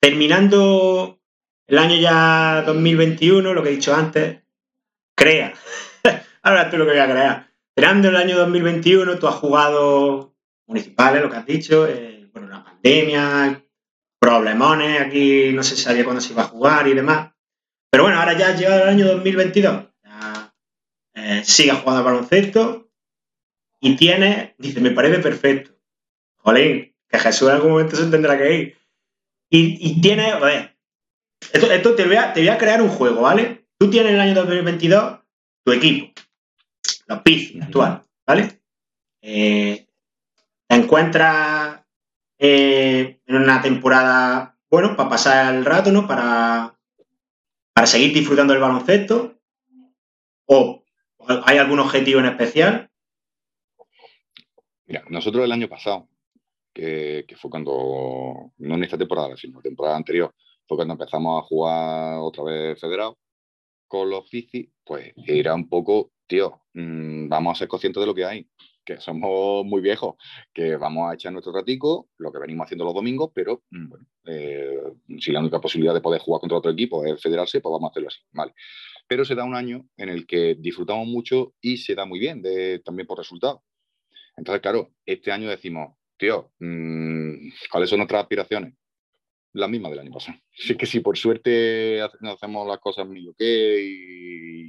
Terminando el año ya 2021, lo que he dicho antes, crea. <laughs> Ahora tú lo que voy a crear. Terminando el año 2021, tú has jugado municipales, lo que has dicho, eh, bueno, la pandemia, problemones, aquí no se sabía cuándo se iba a jugar y demás. Pero bueno, ahora ya ha llegado el año 2022. Ya, eh, sigue jugando al baloncesto y tiene, dice, me parece perfecto. Jolín, que Jesús en algún momento se tendrá que ir. Y, tiene, a ver, esto, te, voy a, te voy a crear un juego, ¿vale? Tú tienes en el año 2022 tu equipo, los PIF actual, ¿vale? Eh, te encuentras eh, en una temporada, bueno, para pasar el rato, ¿no? Para, para seguir disfrutando del baloncesto? ¿O hay algún objetivo en especial? Mira, nosotros el año pasado, que, fue cuando, no en esta temporada, sino la temporada anterior, fue cuando empezamos a jugar otra vez federado con los FICI, pues era un poco, tío, mm, vamos a ser conscientes de lo que hay que somos muy viejos, que vamos a echar nuestro ratico, lo que venimos haciendo los domingos, pero mm, bueno, eh, si la única posibilidad de poder jugar contra otro equipo es federarse, pues vamos a hacerlo así, ¿vale? Pero se da un año en el que disfrutamos mucho y se da muy bien, de, también por resultados. Entonces, claro, este año decimos, tío, mm, ¿cuáles son nuestras aspiraciones? la misma del año pasado. <laughs> Así que si por suerte hacemos las cosas medio que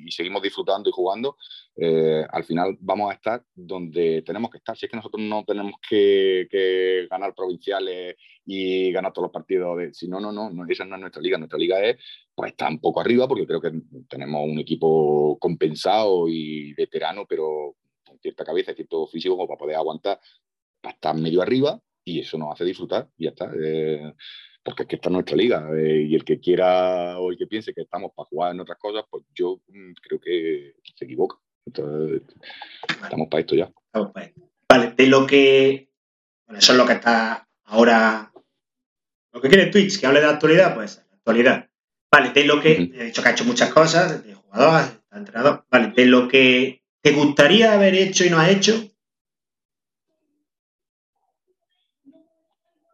y, seguimos disfrutando y jugando, eh, al final vamos a estar donde tenemos que estar. Si es que nosotros no tenemos que, ganar provinciales y ganar todos los partidos, de, si no, no, no, esa no es nuestra liga. Nuestra liga es, pues está un poco arriba porque creo que tenemos un equipo compensado y veterano, pero con cierta cabeza y cierto físico como para poder aguantar, para estar medio arriba y eso nos hace disfrutar y ya está. Eh, porque es que está nuestra liga eh, y el que quiera o el que piense que estamos para jugar en otras cosas, pues yo mm, creo que se equivoca. Entonces, estamos para esto ya. Vale, de lo que. Bueno, eso es lo que está ahora. Lo que quiere Twitch, que hable de la actualidad, pues la actualidad. Vale, de lo que. He dicho que ha hecho muchas cosas, de jugador, de entrenador. Vale, de lo que te gustaría haber hecho y no has hecho.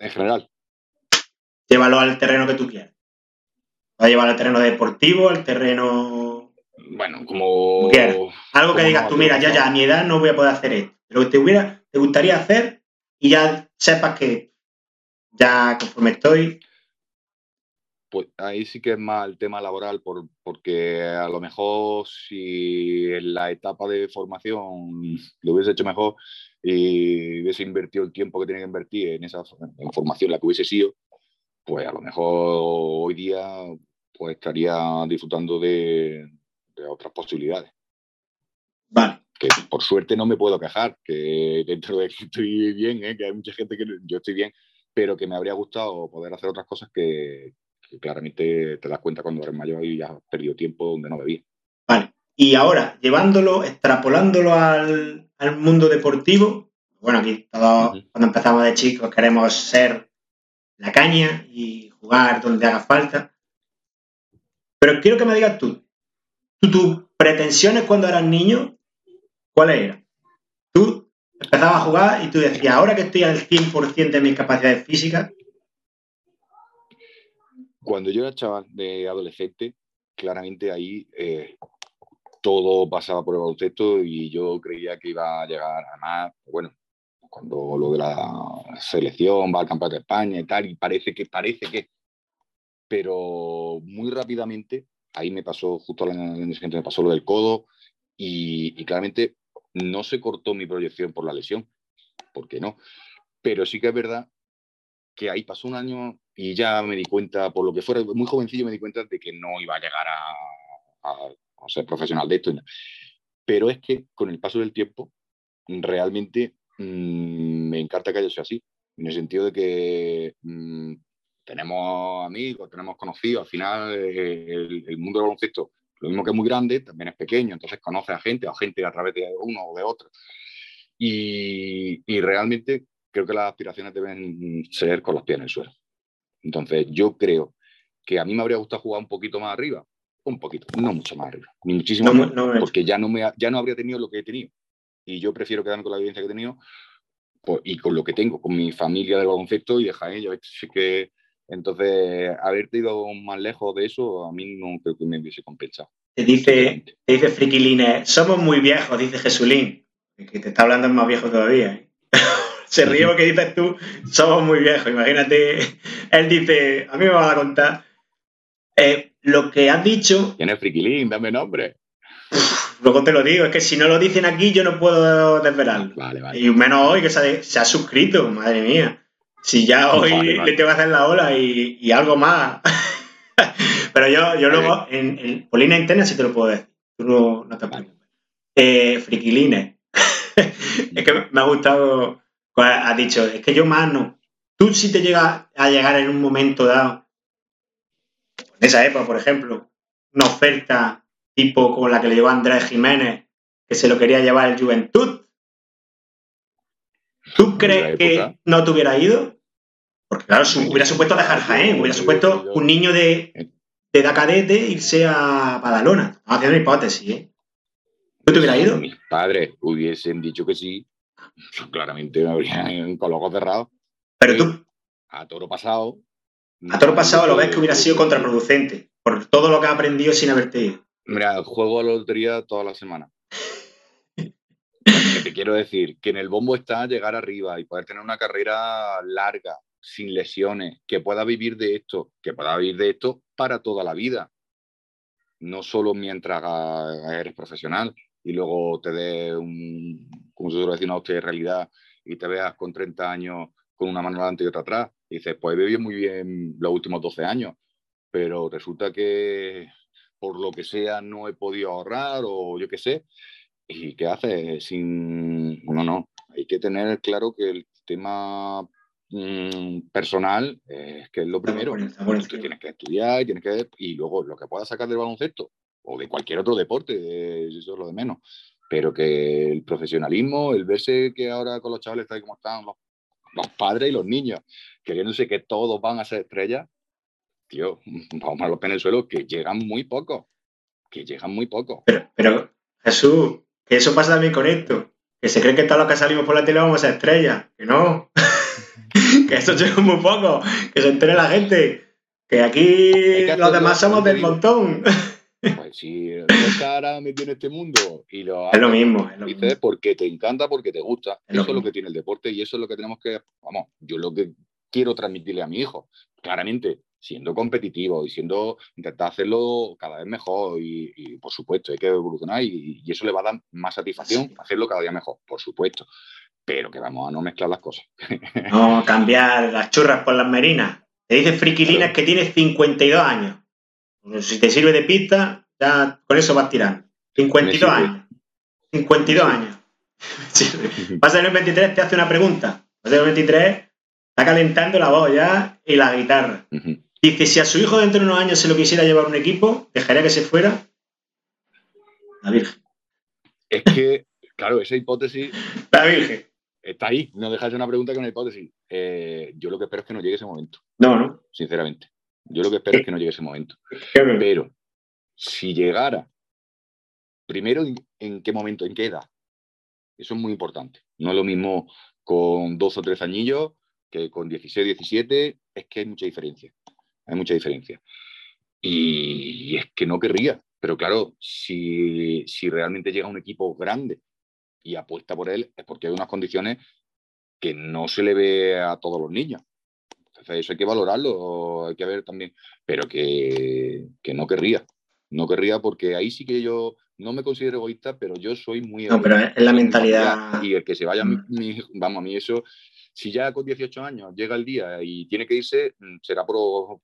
En general llévalo al terreno que tú quieras. Va a llevar al terreno deportivo, al terreno. Bueno, como. Algo que digas tú, mira, ya, ya, a mi edad no voy a poder hacer esto. Lo que te, hubiera, te gustaría hacer y ya sepas que ya conforme estoy. Pues ahí sí que es más el tema laboral, por, porque a lo mejor si en la etapa de formación <laughs> lo hubiese hecho mejor y hubiese invertido el tiempo que tenía que invertir en esa formación, la que hubiese sido, pues a lo mejor hoy día pues estaría disfrutando de, otras posibilidades. Vale. Que por suerte no me puedo quejar, que dentro de que estoy bien, ¿eh? que hay mucha gente que yo estoy bien, pero que me habría gustado poder hacer otras cosas que, claramente te das cuenta cuando eres mayor y ya has perdido tiempo donde no debía. Vale. Y ahora, llevándolo, extrapolándolo al, mundo deportivo, bueno, aquí todos cuando empezamos de chicos queremos ser la caña y jugar donde haga falta. Pero quiero que me digas tú, tus pretensiones cuando eras niño, ¿cuáles eran? Tú empezabas a jugar y tú decías, ahora que estoy al 100% de mis capacidades físicas. Cuando yo era chaval de adolescente, claramente ahí eh, todo pasaba por el baloncesto y yo creía que iba a llegar a más, bueno, cuando lo de la selección va al campeonato de España y tal, y parece que, parece que, pero muy rápidamente, ahí me pasó, justo en ese me pasó lo del codo, y, claramente no se cortó mi proyección por la lesión, porque no, pero sí que es verdad que ahí pasó un año y ya me di cuenta, por lo que fuera, muy jovencillo me di cuenta de que no iba a llegar a, ser profesional de esto. Pero es que con el paso del tiempo, realmente Mm, me encanta que haya sido así, en el sentido de que mm, tenemos amigos, tenemos conocidos, al final eh, el, mundo del baloncesto, lo mismo que es muy grande, también es pequeño, entonces conoce a gente, a gente a través de uno o de otro. Y, y realmente creo que las aspiraciones deben ser con los pies en el suelo. Entonces yo creo que a mí me habría gustado jugar un poquito más arriba, un poquito, no mucho más arriba, ni muchísimo más, porque ya no, me, ya no habría tenido lo que he tenido y yo prefiero quedarme con la evidencia que he tenido pues, y con lo que tengo, con mi familia del baloncesto y de Jaén. Yo sé que entonces haberte ido más lejos de eso a mí no creo que me hubiese compensado. Te dice, te dice Friquiline, somos muy viejos, dice Jesulín, que te está hablando más viejo todavía. ¿eh? Se ríe porque dices tú, somos muy viejos. Imagínate, él dice, a mí me va a contar. Eh, lo que has dicho. ¿Quién es Friquilín? Dame nombre. Luego te lo digo, es que si no lo dicen aquí yo no puedo desvelarlo. Vale, vale. Y menos hoy que se ha, suscrito, madre mía. Si ya hoy le tengo que hacer la ola y, algo más. <laughs> Pero yo, yo luego, en, en, Polina Interna sí te lo puedo decir. Tú no, te preocupes. Eh, friquilines. <laughs> es que me ha gustado. Pues, has dicho, es que yo más no. Tú si te llegas a llegar en un momento dado, en esa época, por ejemplo, una oferta tipo como la que le llevó Andrés Jiménez, que se lo quería llevar el Juventud. ¿Tú crees que no te hubiera ido? Porque claro, hubiera supuesto dejar Jaén, hubiera supuesto un niño de, de edad cadete irse a Badalona. Estamos haciendo una hipótesis, ¿eh? ¿Tú te hubieras ido? Mis padres hubiesen dicho que sí, claramente me habrían con los ojos cerrados. Pero tú... A toro pasado... A toro pasado lo ves que hubiera sido contraproducente, por todo lo que ha aprendido sin haberte ido. Mira, juego a la lotería toda la semana. que te quiero decir que en el bombo está llegar arriba y poder tener una carrera larga, sin lesiones, que pueda vivir de esto, que pueda vivir de esto para toda la vida. No solo mientras eres profesional y luego te dé un, como se suele decir, una hostia de realidad y te veas con 30 años con una mano adelante y otra atrás. Y dices, pues he vivido muy bien los últimos 12 años, pero resulta que por lo que sea no he podido ahorrar o yo qué sé. ¿Y qué hace? Sin... No, no, hay que tener claro que el tema mm, personal es que es lo primero. Tú tienes que estudiar, tienes que... Y luego lo que puedas sacar del baloncesto o de cualquier otro deporte, eso es lo de menos. Pero que el profesionalismo, el verse que ahora con los chavales está como están los, los padres y los niños, queriéndose que todos van a ser estrellas, tío, <laughs> vamos a los en el suelo, que llegan muy poco, que llegan muy poco. Pero, Jesús, que eso pasa también con esto, que se cree que todos los que salimos por la tele vamos a ser estrellas, que no, <laughs> que eso llega muy poco, que se entere la gente, que aquí los demás somos del montón. Pues estás ahora metido en este mundo y lo es lo mismo, es lo porque te encanta, porque te gusta. eso es lo que tiene el deporte y eso es lo que tenemos que, vamos, yo lo que quiero transmitirle a mi hijo. Claramente, siendo competitivo y siendo, intentar hacerlo cada vez mejor y, por supuesto hay que evolucionar y, eso le va a dar más satisfacción hacerlo cada día mejor, por supuesto, pero que vamos a no mezclar las cosas. No, cambiar las churras por las merinas. Te dice Friquilinas que tienes 52 años. Si te sirve de pista, ya con eso vas tirando. 52 años. 52 años. <laughs> Pasa en el 23, te hace una pregunta. Pasa en el 23, está calentando la voz ya y la guitarra. Dice, si a su hijo dentro de unos años se lo quisiera llevar un equipo, ¿dejaría que se fuera? La Virgen. Es que, claro, esa hipótesis... <laughs> La Virgen. Está ahí, no dejas una pregunta con una hipótesis. Eh, yo lo que espero es que no llegue ese momento. No, no. Sinceramente. Yo lo que espero es que no llegue ese momento. Pero, si llegara, primero, ¿en qué momento? ¿En qué edad? Eso es muy importante. No es lo mismo con dos o tres añillos que con 16, 17. Es que hay mucha diferencia hay mucha diferencia. Y es que no querría, pero claro, si, si realmente llega un equipo grande y apuesta por él, es porque hay unas condiciones que no se le ve a todos los niños. Eso hay que valorarlo, hay que ver también, pero que, que no querría. No querría porque ahí sí que yo no me considero egoísta, pero yo soy muy... No, pero es la mentalidad... Y el que se vaya, Mm. mi, vamos, a mí eso, si ya con 18 años llega el día y tiene que irse, mm, será por,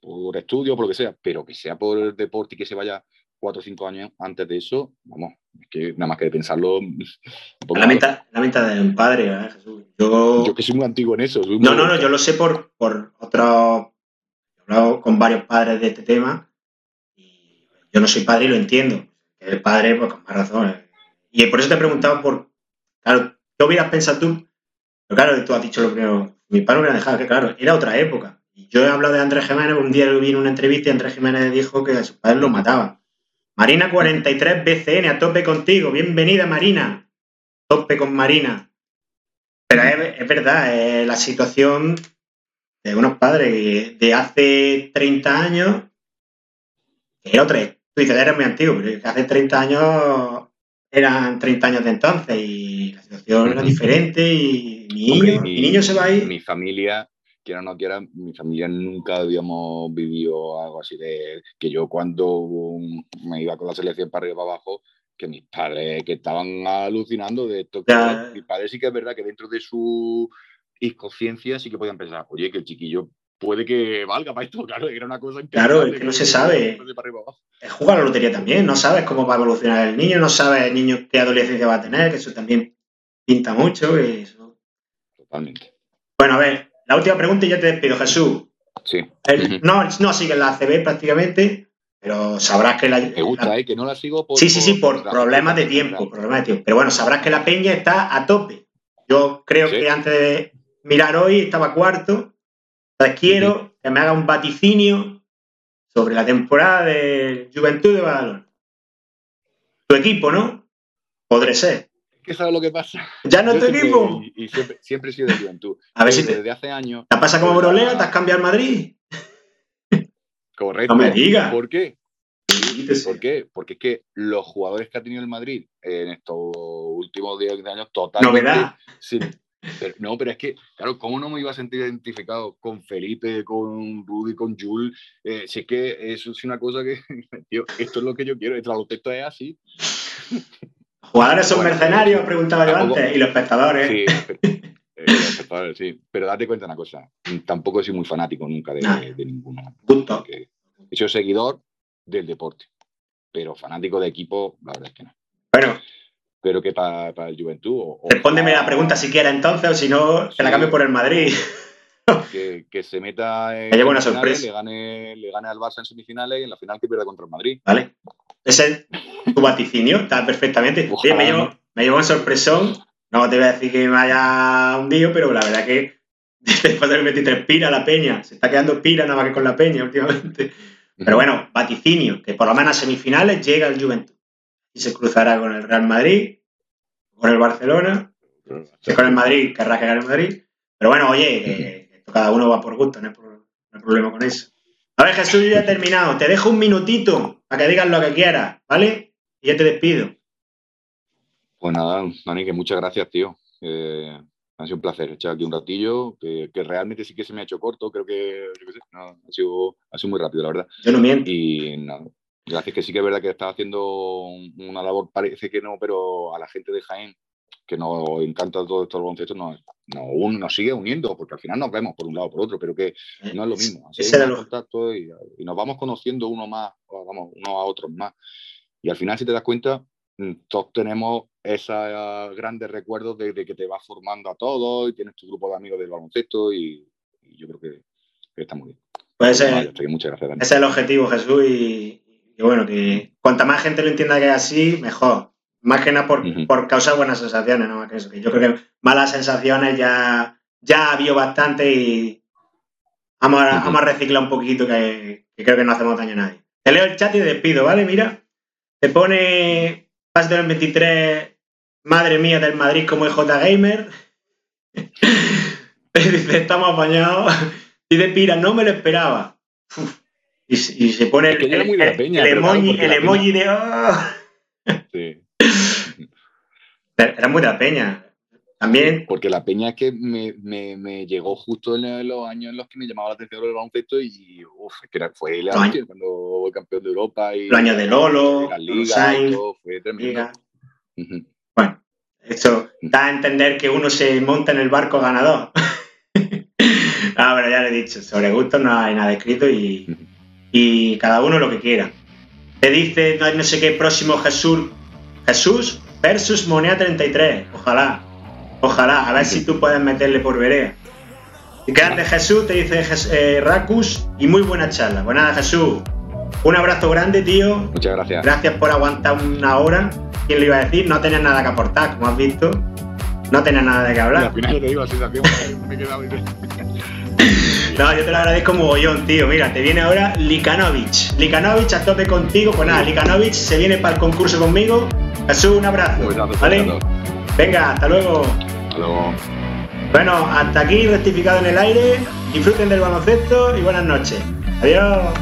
por estudio, por lo que sea, pero que sea por el deporte y que se vaya cuatro o cinco años antes de eso, vamos, es que nada más que de pensarlo... poco La meta, la meta de un padre, ¿eh, Jesús? Yo, Yo que soy muy antiguo en eso. no, no, no, egoísta. yo lo sé por, por otros. He hablado con varios padres de este tema y yo no soy padre y lo entiendo. El padre, pues con más razón. ¿eh? Y por eso te he preguntado por. Claro, ¿qué hubieras pensado tú? Pero claro, tú has dicho lo primero. Mi padre me hubiera dejado, que claro, era otra época. Yo he hablado de Andrés Jiménez, un día lo vi en una entrevista y Andrés Jiménez dijo que a sus padres los mataban. Marina 43 BCN, a tope contigo. Bienvenida, Marina. Tope con Marina. Pero es, verdad, es la situación de unos padres de hace 30 años, que era otra. Tú dices, eres muy antiguo, pero que hace 30 años eran 30 años de entonces y la situación era diferente y mi Hombre, niño, mi niño se va a ir. Mi familia, quiera o no quiera, mi familia nunca habíamos vivido algo así de que yo cuando me iba con la selección para arriba y para abajo, que mis padres que estaban alucinando de esto. que- mis padres sí que es verdad que dentro de su inconsciencia sí que podían pensar, oye, que el chiquillo puede que valga para esto, <laughs> claro, era una cosa Claro, es que no se sabe. y. Es jugar a la lotería también, no sabes cómo va a evolucionar el niño, no sabes el niño qué adolescencia va a tener, que eso también pinta mucho. y eso- Totalmente. Bueno, a ver, la última pregunta y ya te despido, Jesús. Sí. El- no, no sigue en la ACB prácticamente, pero sabrás que la, Me gusta, la- ¿eh? Que no la sigo por. Sí, sí, sí, por por- problemas de tiempo, problemas de tiempo. Pero bueno, sabrás que la Peña está a tope. Yo creo Sí. que antes de mirar hoy estaba cuarto. Entonces quiero que me haga un vaticinio sobre la temporada de Juventud de Badalona. Tu equipo, ¿no? Podré ser. ¿Qué sabes lo que pasa? ¿Ya no es Yo tu equipo? Y, y siempre, siempre he sido de juventud. A ver si te, Desde hace años. te pasa como pues, Brolea, la- te has cambiado al Madrid. Correcto. No me digas. ¿Por qué? ¿Por qué? Porque es que los jugadores que ha tenido el Madrid en estos últimos 10 años, totalmente. Novedad. sin- pero- no, pero es que, claro, ¿cómo no me iba a sentir identificado con Felipe, con Rudy, con Jules? Eh, si es que eso es una cosa que, <laughs> tío, esto es lo que yo quiero, el baloncesto es así. Jugadores son Bueno, mercenarios, preguntaba yo tampoco- antes, y los espectadores. Sí, pero- <laughs> eh, los espectadores, sí. Pero date cuenta una cosa, tampoco he sido muy fanático nunca de, Nah. de ninguno. Gusto. porque he sido seguidor del deporte, pero fanático de equipo, la verdad es que no. Pero que para el Juventud. O, o respóndeme pa- la pregunta si quieres entonces, o si no, te la Sí. cambio por el Madrid. Que, que se meta en Me una sorpresa. Le gane, le gane al Barça en semifinales y en la final que pierda contra el Madrid. ¿Vale? Ese es tu vaticinio, está perfectamente. Ojalá, me, llevo, ¿no? me llevo un sorpresón. No te voy a decir que me haya hundido, pero la verdad que <laughs> después del 23 pira la peña. Se está quedando pira nada más que con la peña últimamente. Pero bueno, vaticinio, que por lo menos a semifinales llega el Juventud. Y se cruzará con el Real Madrid, con el Barcelona. Si es con el Madrid, querrá que gane el Madrid. Pero bueno, oye, <laughs> cada uno va por gusto, no hay, pro- no hay problema con eso. A ver, Jesús, yo ya he terminado. Te dejo un minutito para que digas lo que quieras, ¿vale? Y ya te despido. Pues nada, Dani, que muchas gracias, tío. Eh, ha sido un placer echar aquí un ratillo, que, que realmente sí que se me ha hecho corto, creo que, yo qué sé, no, ha, sido, ha sido muy rápido, la verdad. Yo no miento. Y nada, gracias que sí que es verdad que estás haciendo un- una labor, parece que no, pero a la gente de Jaén, que nos encanta todo esto del baloncesto, nos, nos, un- nos sigue uniendo, porque al final nos vemos por un lado o por otro, pero que no es lo mismo. Así hay contacto y, y nos vamos conociendo uno más, vamos, unos a otros más. Y al final, si te das cuenta, mm, todos tenemos esos grandes recuerdos de, de que te vas formando a todos y tienes tu grupo de amigos del baloncesto y, y yo creo que, que está muy bien. Pues ese, está, que muchas gracias, Dani. ese es el objetivo, Jesús. Y, y bueno, que cuanta más gente lo entienda que es así, mejor. Más que nada por, Ujú. por causar buenas sensaciones, ¿no? Que eso, que yo creo que malas sensaciones ya, ya ha habido bastante y vamos a, vamos a reciclar un poquito que, que creo que no hacemos daño a nadie. Te leo el chat y te despido, ¿vale? Mira, te pone Paz del 23, madre mía del Madrid como EJ Gamer. <laughs> Dice, estamos apañados. <laughs> Dice Pira, no me lo esperaba. Uf. Y, se- y se pone el, el- el- peña, el pero emoji, el emoji de... "Ah". Sí. Era muy de la peña. también. Porque la peña es que me, me, me llegó justo en los años en los que me llamaba la atención el baloncesto y uf, que era, fue el año cuando fue campeón de Europa y los años de Lolo, la Liga, y todo, fue tremendo. Bueno, eso da a entender que uno se monta en el barco ganador. <laughs> ah, bueno, ya le he dicho, sobre gusto no hay nada escrito y, y cada uno lo que quiera. Te dice, no, sé qué, próximo Jesús, Jesús versus Moneda 33. Ojalá, ojalá, a ver si tú puedes meterle por vereda. Grande Jesús, te dice eh, Racus, y muy buena charla. Pues nada, Jesús, un abrazo grande, tío. Muchas gracias. Gracias por aguantar una hora. ¿Quién le iba a decir? No tenías nada que aportar, como has visto. No tenías nada de qué hablar. al final yo te digo, así, me he quedado <laughs> No, yo te lo agradezco mogollón, tío. Mira, te viene ahora Likanovic. Likanovic a tope contigo. Pues nada, Likanovic se viene para el concurso conmigo. Jesús, un abrazo. ¿vale? Venga, hasta luego. Hasta luego. Bueno, hasta aquí rectificado en el aire. Disfruten del baloncesto y buenas noches. Adiós.